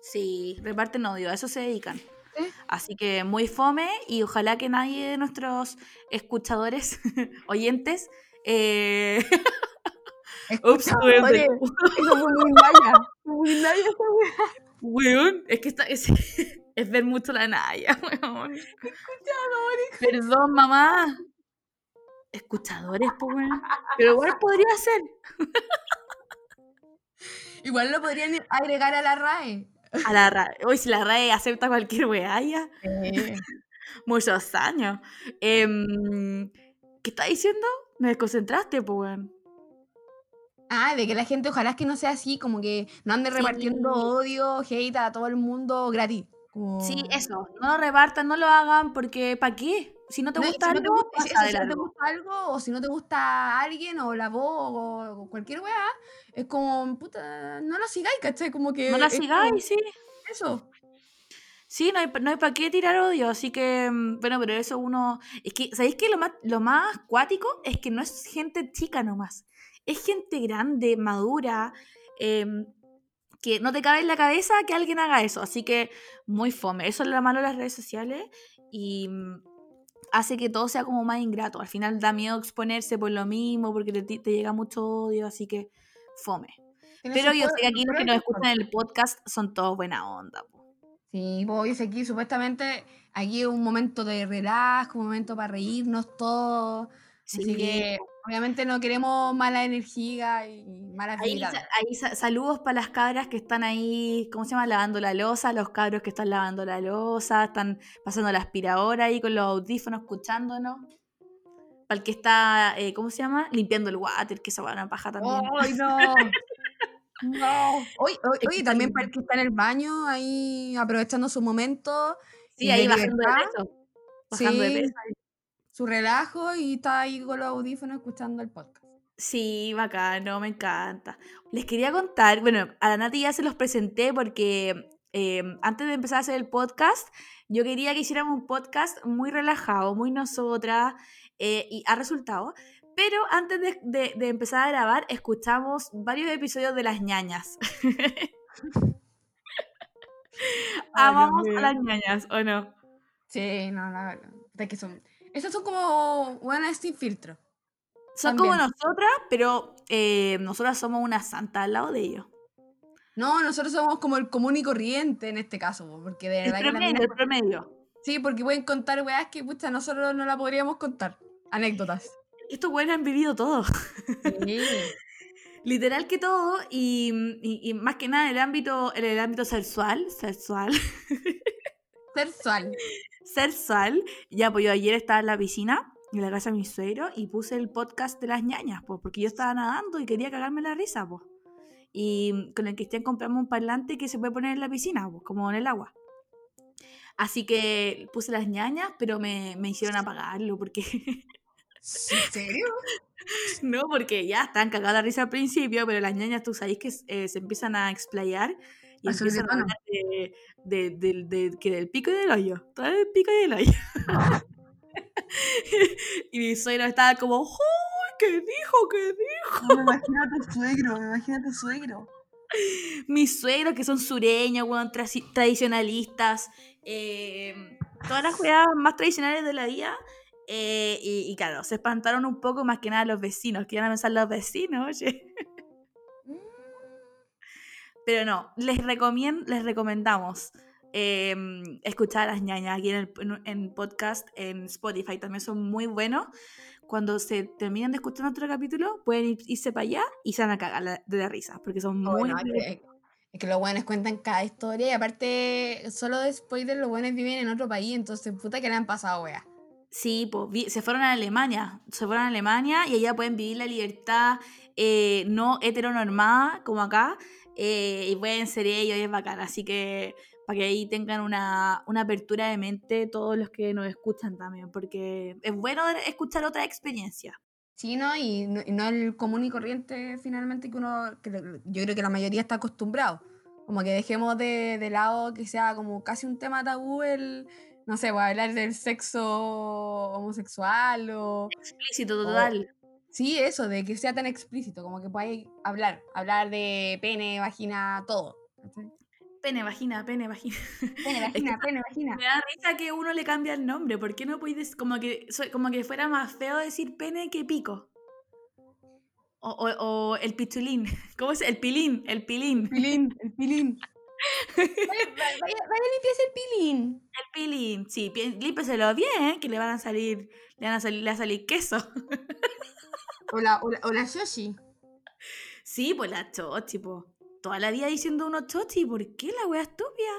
Sí, reparten odio, a eso se dedican. ¿Sí? Así que muy fome y ojalá que nadie de nuestros escuchadores, oyentes, eh... Ups, de- eso fue muy Naya. fue Muy Naya esa wea. weón, es que está, es, es ver mucho la Naya, weón. Perdón, mamá. Escuchadores, pues, weón. Pero igual podría ser. Igual lo podrían agregar a la RAE. A la RAE. Hoy si la RAE acepta cualquier weá ya. Muchos años. Em, ¿Qué está diciendo? Me desconcentraste, pues, weón. Ah, de que la gente ojalá es que no sea así, como que no ande Sí. repartiendo odio, hate a todo el mundo gratis. como- Sí, eso. No lo repartan, no lo hagan, porque ¿para qué? Si no te No, gusta si no te algo, gusta, eso, si no te gusta algo, o si no te gusta alguien, o la voz, o, o cualquier weá, es como, puta, no lo sigáis, ¿cachai? Como que. No la como sigáis, sí. Eso. Sí, no hay, no hay para qué tirar odio, así que, mm, bueno, pero eso uno... Es que, ¿sabéis que lo más, lo más cuático es que no es gente chica nomás? Es gente grande, madura, em, que no te cabe en la cabeza que alguien haga eso, así que muy fome. Eso es lo malo de las redes sociales y mm, hace que todo sea como más ingrato. Al final da miedo exponerse por lo mismo, porque te, te llega mucho odio, así que fome. Pero yo sé que aquí los que nos sus escuchan en el podcast son todos buena onda. po. Sí, pues dice aquí supuestamente aquí es un momento de relajo, un momento para reírnos todos. Sí, Así que obviamente no queremos mala energía y malas Ahí, ahí sa- saludos para las cabras que están ahí, ¿cómo se llama? Lavando la losa, los cabros que están lavando la losa, están pasando la aspiradora ahí con los audífonos escuchándonos. Para el que está, eh, ¿cómo se llama? Limpiando el water, que esa va una paja también. ¡Ay, no! no. Oye, también para el que está en el baño, ahí aprovechando su momento, sí, ahí de bajando de peso. Bajando de Sí. peso. Su relajo y está ahí con los audífonos escuchando el podcast. Sí, bacano, me encanta. Les quería contar, bueno, a la Nati ya se los presenté porque eh, antes de empezar a hacer el podcast, yo quería que hiciéramos un podcast muy relajado, muy nosotras, eh, y ha resultado. Pero antes de, de- de empezar a grabar, escuchamos varios episodios de Las ñañas. Amamos a las ñañas, ¿o no? Sí, no, la verdad. De que son. Esas son como buenas sin filtro. Son como nosotras, pero eh, nosotras somos una santa al lado de ellos. No, nosotros somos como el común y corriente en este caso, po, porque de El verdad que las promedio, el promedio. Sí, porque pueden contar weas que pucha, nosotros no la podríamos contar. Anécdotas. Estos buenos han vivido todo. Sí. Literal que todo, y, y- y más que nada en el ámbito, en el ámbito sexual, sexual, Sexual. Sexual. Ya, pues yo ayer estaba en la piscina, en la casa de mi suegro, y puse el podcast de las ñañas, pues, porque yo estaba nadando y quería cagarme la risa, pues. Y con el Cristian compramos un parlante que se puede poner en la piscina, pues, como en el agua. Así que puse las ñañas, pero me, me hicieron apagarlo, porque ¿En serio? No, porque ya están cagadas la risa al principio, pero las ñañas, tú sabéis que eh, se empiezan a explayar y A subir de empiezan a hablar de, de- del- de- que del pico y del hoyo. Todo el pico y del hoyo. y mi suegro estaba como, ¡Uy! ¿Qué dijo? ¿Qué dijo? Me imagino a tu suegro, me imagino a tu suegro. Mis suegros que son sureños, weón, tradicionalistas, eh, todas las jugadas más tradicionales de la vida. eh, y, y claro, se espantaron un poco más que nada los vecinos, que iban a pensar los vecinos, oye. Pero no, les, recomien- les recomendamos eh, escuchar a las ñañas aquí en el en, en podcast, en Spotify, también son muy buenos. Cuando se terminen de escuchar otro capítulo, pueden ir- irse para allá y se van a cagar la- de la risa, porque son muy... Bueno, es, que, es que los buenos cuentan cada historia y aparte, solo de spoiler, los buenos viven en otro país, entonces puta que le han pasado, wea. Sí, pues se fueron a Alemania, se fueron a Alemania y allá pueden vivir la libertad eh, no heteronormada como acá eh, y pueden ser ellos y es bacán, así que para que ahí tengan una, una apertura de mente todos los que nos escuchan también, porque es bueno escuchar otra experiencia. Sí, ¿no? Y, no y no el común y corriente finalmente que uno, que yo creo que la mayoría está acostumbrado. Como que dejemos de, de lado que sea como casi un tema tabú el, no sé, pues, hablar del sexo homosexual o... Explícito total. Sí, eso, de que sea tan explícito, como que podáis hablar, hablar de pene, vagina, todo. Pene, vagina, pene, vagina. Pene, vagina, pene, vagina. Me da risa que uno le cambia el nombre. ¿Por qué no podéis como que como que fuera más feo decir pene que pico? O, o- o el pichulín. ¿Cómo es? El pilín, el pilín. Pilín, el pilín. Vaya, vaya, vaya limpiarse el pilín. El pilín. Sí, límpeselo bien, que le van a salir, le van a salir, le va a salir queso. O la, o la, o la Yoshi. Sí, pues la chochi, po. Toda la vida diciendo uno chochi, ¿por qué la wea estúpida?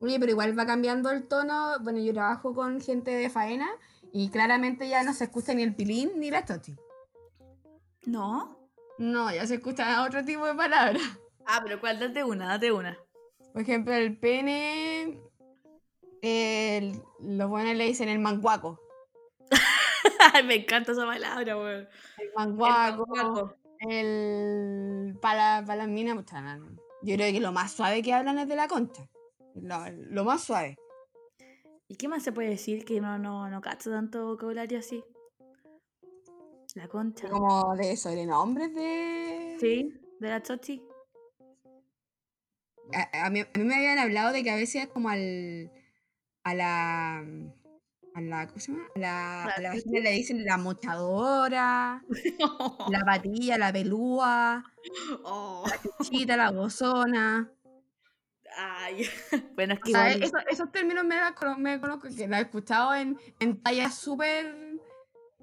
Oye, pero igual va cambiando el tono. Bueno, yo trabajo con gente de faena y claramente ya no se escucha ni el pilín ni la Yoshi. ¿No? No, ya se escuchan otro tipo de palabras. Ah, pero ¿cuál? Date una, date una. Por ejemplo, el pene. el- los buenos le dicen el manguaco. Me encanta esa palabra, weón. El manguaco. manguaco. El. Para, para las minas, no. Yo creo que lo más suave que hablan es de la concha. Lo, lo más suave. ¿Y qué más se puede decir que no, no, no cacho tanto vocabulario así? La concha. Como de sobrenombres de. Sí, de la chochi. A, a mí, a mí me habían hablado de que a veces como al. A la. A la. ¿Cómo se llama? A la, a la vagina le dicen la mochadora, la patilla, la pelúa, Oh. la chuchita, la gozona. Ay. Bueno, es que O sea, igual- esos, esos términos me, conozco que los he escuchado en, en tallas súper.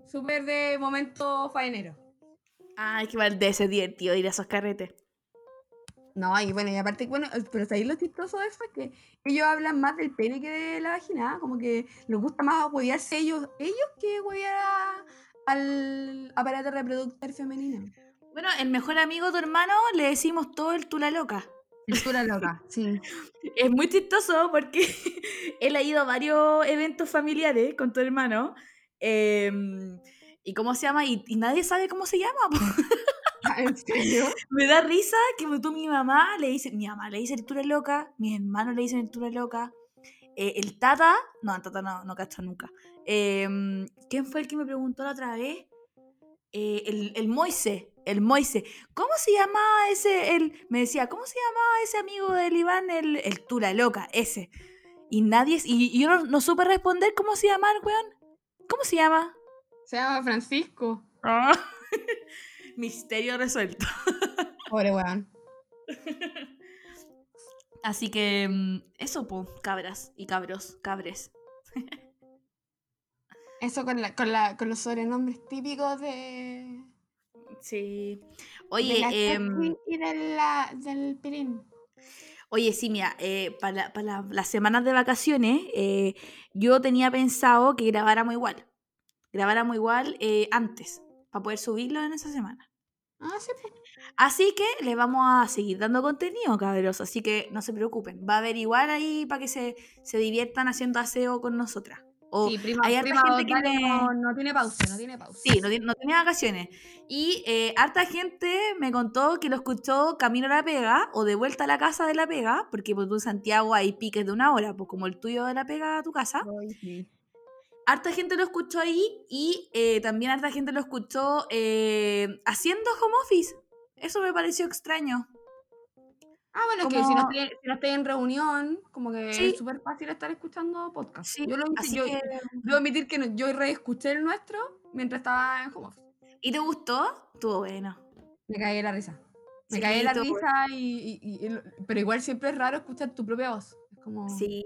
súper de momento faenero. Ay, que igual de ese divertido ir a esos carretes. No, y bueno, y aparte, bueno, eh, pero ahí lo chistoso de eso es que ellos hablan más del pene que de la vagina, como que les gusta más huevearse ellos, ellos que huevear al aparato reproductor femenino. Bueno, el mejor amigo de tu hermano le decimos todo el tula loca. Cultura loca, sí. Es muy chistoso porque él ha ido a varios eventos familiares con tu hermano. em, ¿Y cómo se llama? Y, y nadie sabe cómo se llama. ¿En serio? Me da risa que tú, mi mamá, le dice, mi mamá le dice lectura loca, mis hermanos le dicen lectura loca, eh, el tata, no, el tata no, no cacho nunca. Em, ¿Quién fue el que me preguntó la otra vez? Eh, el, el Moise, el Moise. ¿Cómo se llamaba ese? El, me decía, ¿cómo se llamaba ese amigo del Iván? El, el Tula Loca, ese. Y nadie, y, y yo no, no supe responder cómo se llama el weón. ¿Cómo se llama? Se llama Francisco. Misterio resuelto. Pobre weón. Así que mm, eso, pues, cabras y cabros, cabres. Eso con, la, con, la, con los sobrenombres típicos de. Sí. De Oye, la em, Steffi y de la- del Pirín. Oye, sí, mira, eh, para, la- para la- las semanas de vacaciones, eh, yo tenía pensado que grabáramos igual. Grabáramos igual eh, antes, para poder subirlo en esa semana. Ah, sí, pues. Así que les vamos a seguir dando contenido, cabros. Así que no se preocupen. Va a haber igual ahí para que se, se diviertan haciendo aseo con nosotras. O Sí, prima, hay harta prima gente que me- no, no tiene pausa, no tiene pausa. Sí, no, tiene- no tenía vacaciones. Y eh, harta gente me contó que lo escuchó camino a la pega o de vuelta a la casa de la pega, porque pues, tú en Santiago hay piques de una hora, pues como el tuyo de la pega a tu casa. Ay, sí. Harta gente lo escuchó ahí y eh, también harta gente lo escuchó eh, haciendo home office. Eso me pareció extraño. Ah, bueno, es que si no, estoy, si no estoy en reunión, como que Sí. es súper fácil estar escuchando podcast. Sí, yo lo yo, que- debo admitir que yo reescuché el nuestro mientras estaba en home office. ¿Y te gustó? Estuvo bueno. Me caí de la risa. Me Sí, caí de la risa y, y- y- y lo- Pero igual siempre es raro escuchar tu propia voz. Es como... Sí.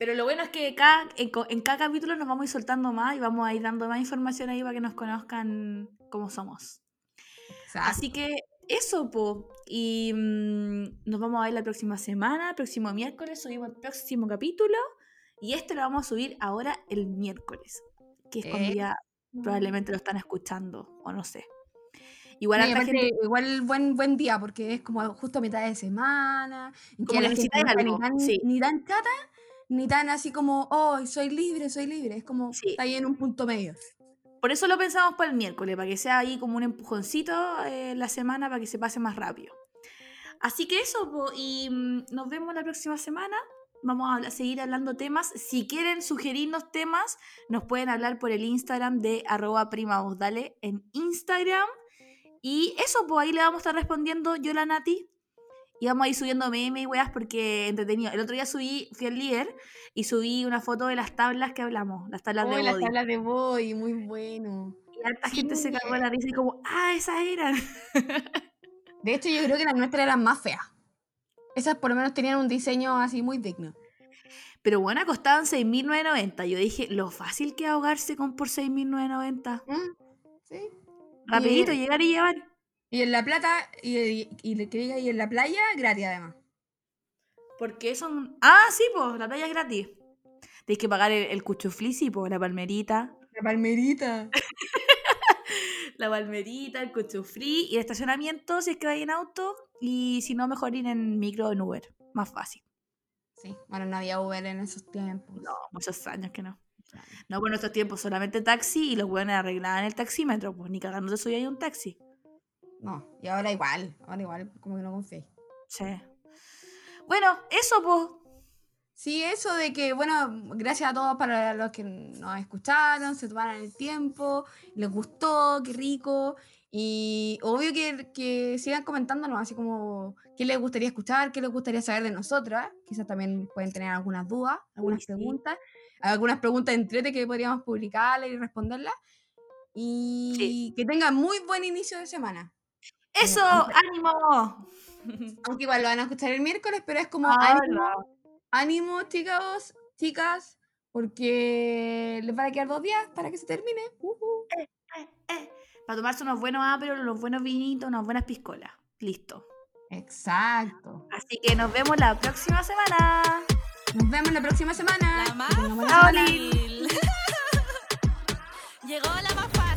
Pero lo bueno es que cada, en, en cada capítulo nos vamos a ir soltando más y vamos a ir dando más información ahí para que nos conozcan cómo somos. Exacto. Así que eso, po. Y mm, nos vamos a ver la próxima semana, próximo miércoles, subimos el próximo capítulo. Y este lo vamos a subir ahora el miércoles, que es cuando Eh. ya probablemente lo están escuchando, o no sé. Igual aparte, gente. igual buen buen día porque es como justo a mitad de semana Como la que está algo, ni tan, sí. ni tan chata ni tan así como oh soy libre soy libre es como Sí. está ahí en un punto medio Por eso lo pensamos para el miércoles, para que sea ahí como un empujoncito eh, la semana para que se pase más rápido. Así que eso, po, y mm, nos vemos la próxima semana. Vamos a seguir hablando temas. Si quieren sugerirnos temas, nos pueden hablar por el Instagram de arroba primavozdale en Instagram. Y eso, pues ahí le vamos a estar respondiendo yo la Nati. Y vamos a ir subiendo memes y weas porque entretenido. El otro día subí, fui al líder y subí una foto de las tablas que hablamos, las tablas oh, de las body. tablas de boy muy bueno Y harta Sí, gente se cagó la risa y como, ah, esas eran. de hecho yo creo que las nuestras eran más feas esas por lo menos tenían un diseño así muy digno Pero bueno, costaban 6.990. Yo dije, lo fácil que ahogarse con por 6.990. ¿Mm? sí Rapidito, llegar y llevar. Y en la plata y, y, y le- que diga y en la playa gratis además Porque son... Ah, sí, pues, la playa es gratis. Tienes que pagar el, el cuchuflí, sí, pues, la palmerita. la palmerita La palmerita, el cuchuflí y el estacionamiento si es que vais en auto. Y si no, mejor ir en micro o en Uber. Más fácil. sí bueno no había Uber en esos tiempos No, muchos años que no. No, por nuestros tiempos solamente taxi y los buenos arreglaban el taxímetro. Pues ni cagando te subía ahí un taxi. No y ahora igual ahora igual como que no confié Sí. Bueno, eso, pues. Sí, eso de que, bueno, gracias a todos para los que nos escucharon, se tomaron el tiempo, les gustó, qué rico. Y obvio que, que sigan comentándonos, así como qué les gustaría escuchar, qué les gustaría saber de nosotras. Quizás también pueden tener algunas dudas, algunas sí. preguntas, algunas preguntas entrete que podríamos publicarlas y responderlas. Y que tengan muy buen inicio de semana. ¡Eso! ¡Ánimo! Aunque igual lo van a escuchar el miércoles, pero es como Ah, ánimo, no. ánimo, chicos, chicas, porque les van a quedar dos días para que se termine. Ujú. Eh, Para tomarse unos buenos áperos, unos buenos vinitos, unas buenas piscolas. Listo. Exacto. Así que nos vemos la próxima semana. Nos vemos la próxima semana. La más. Llegó la más fácil.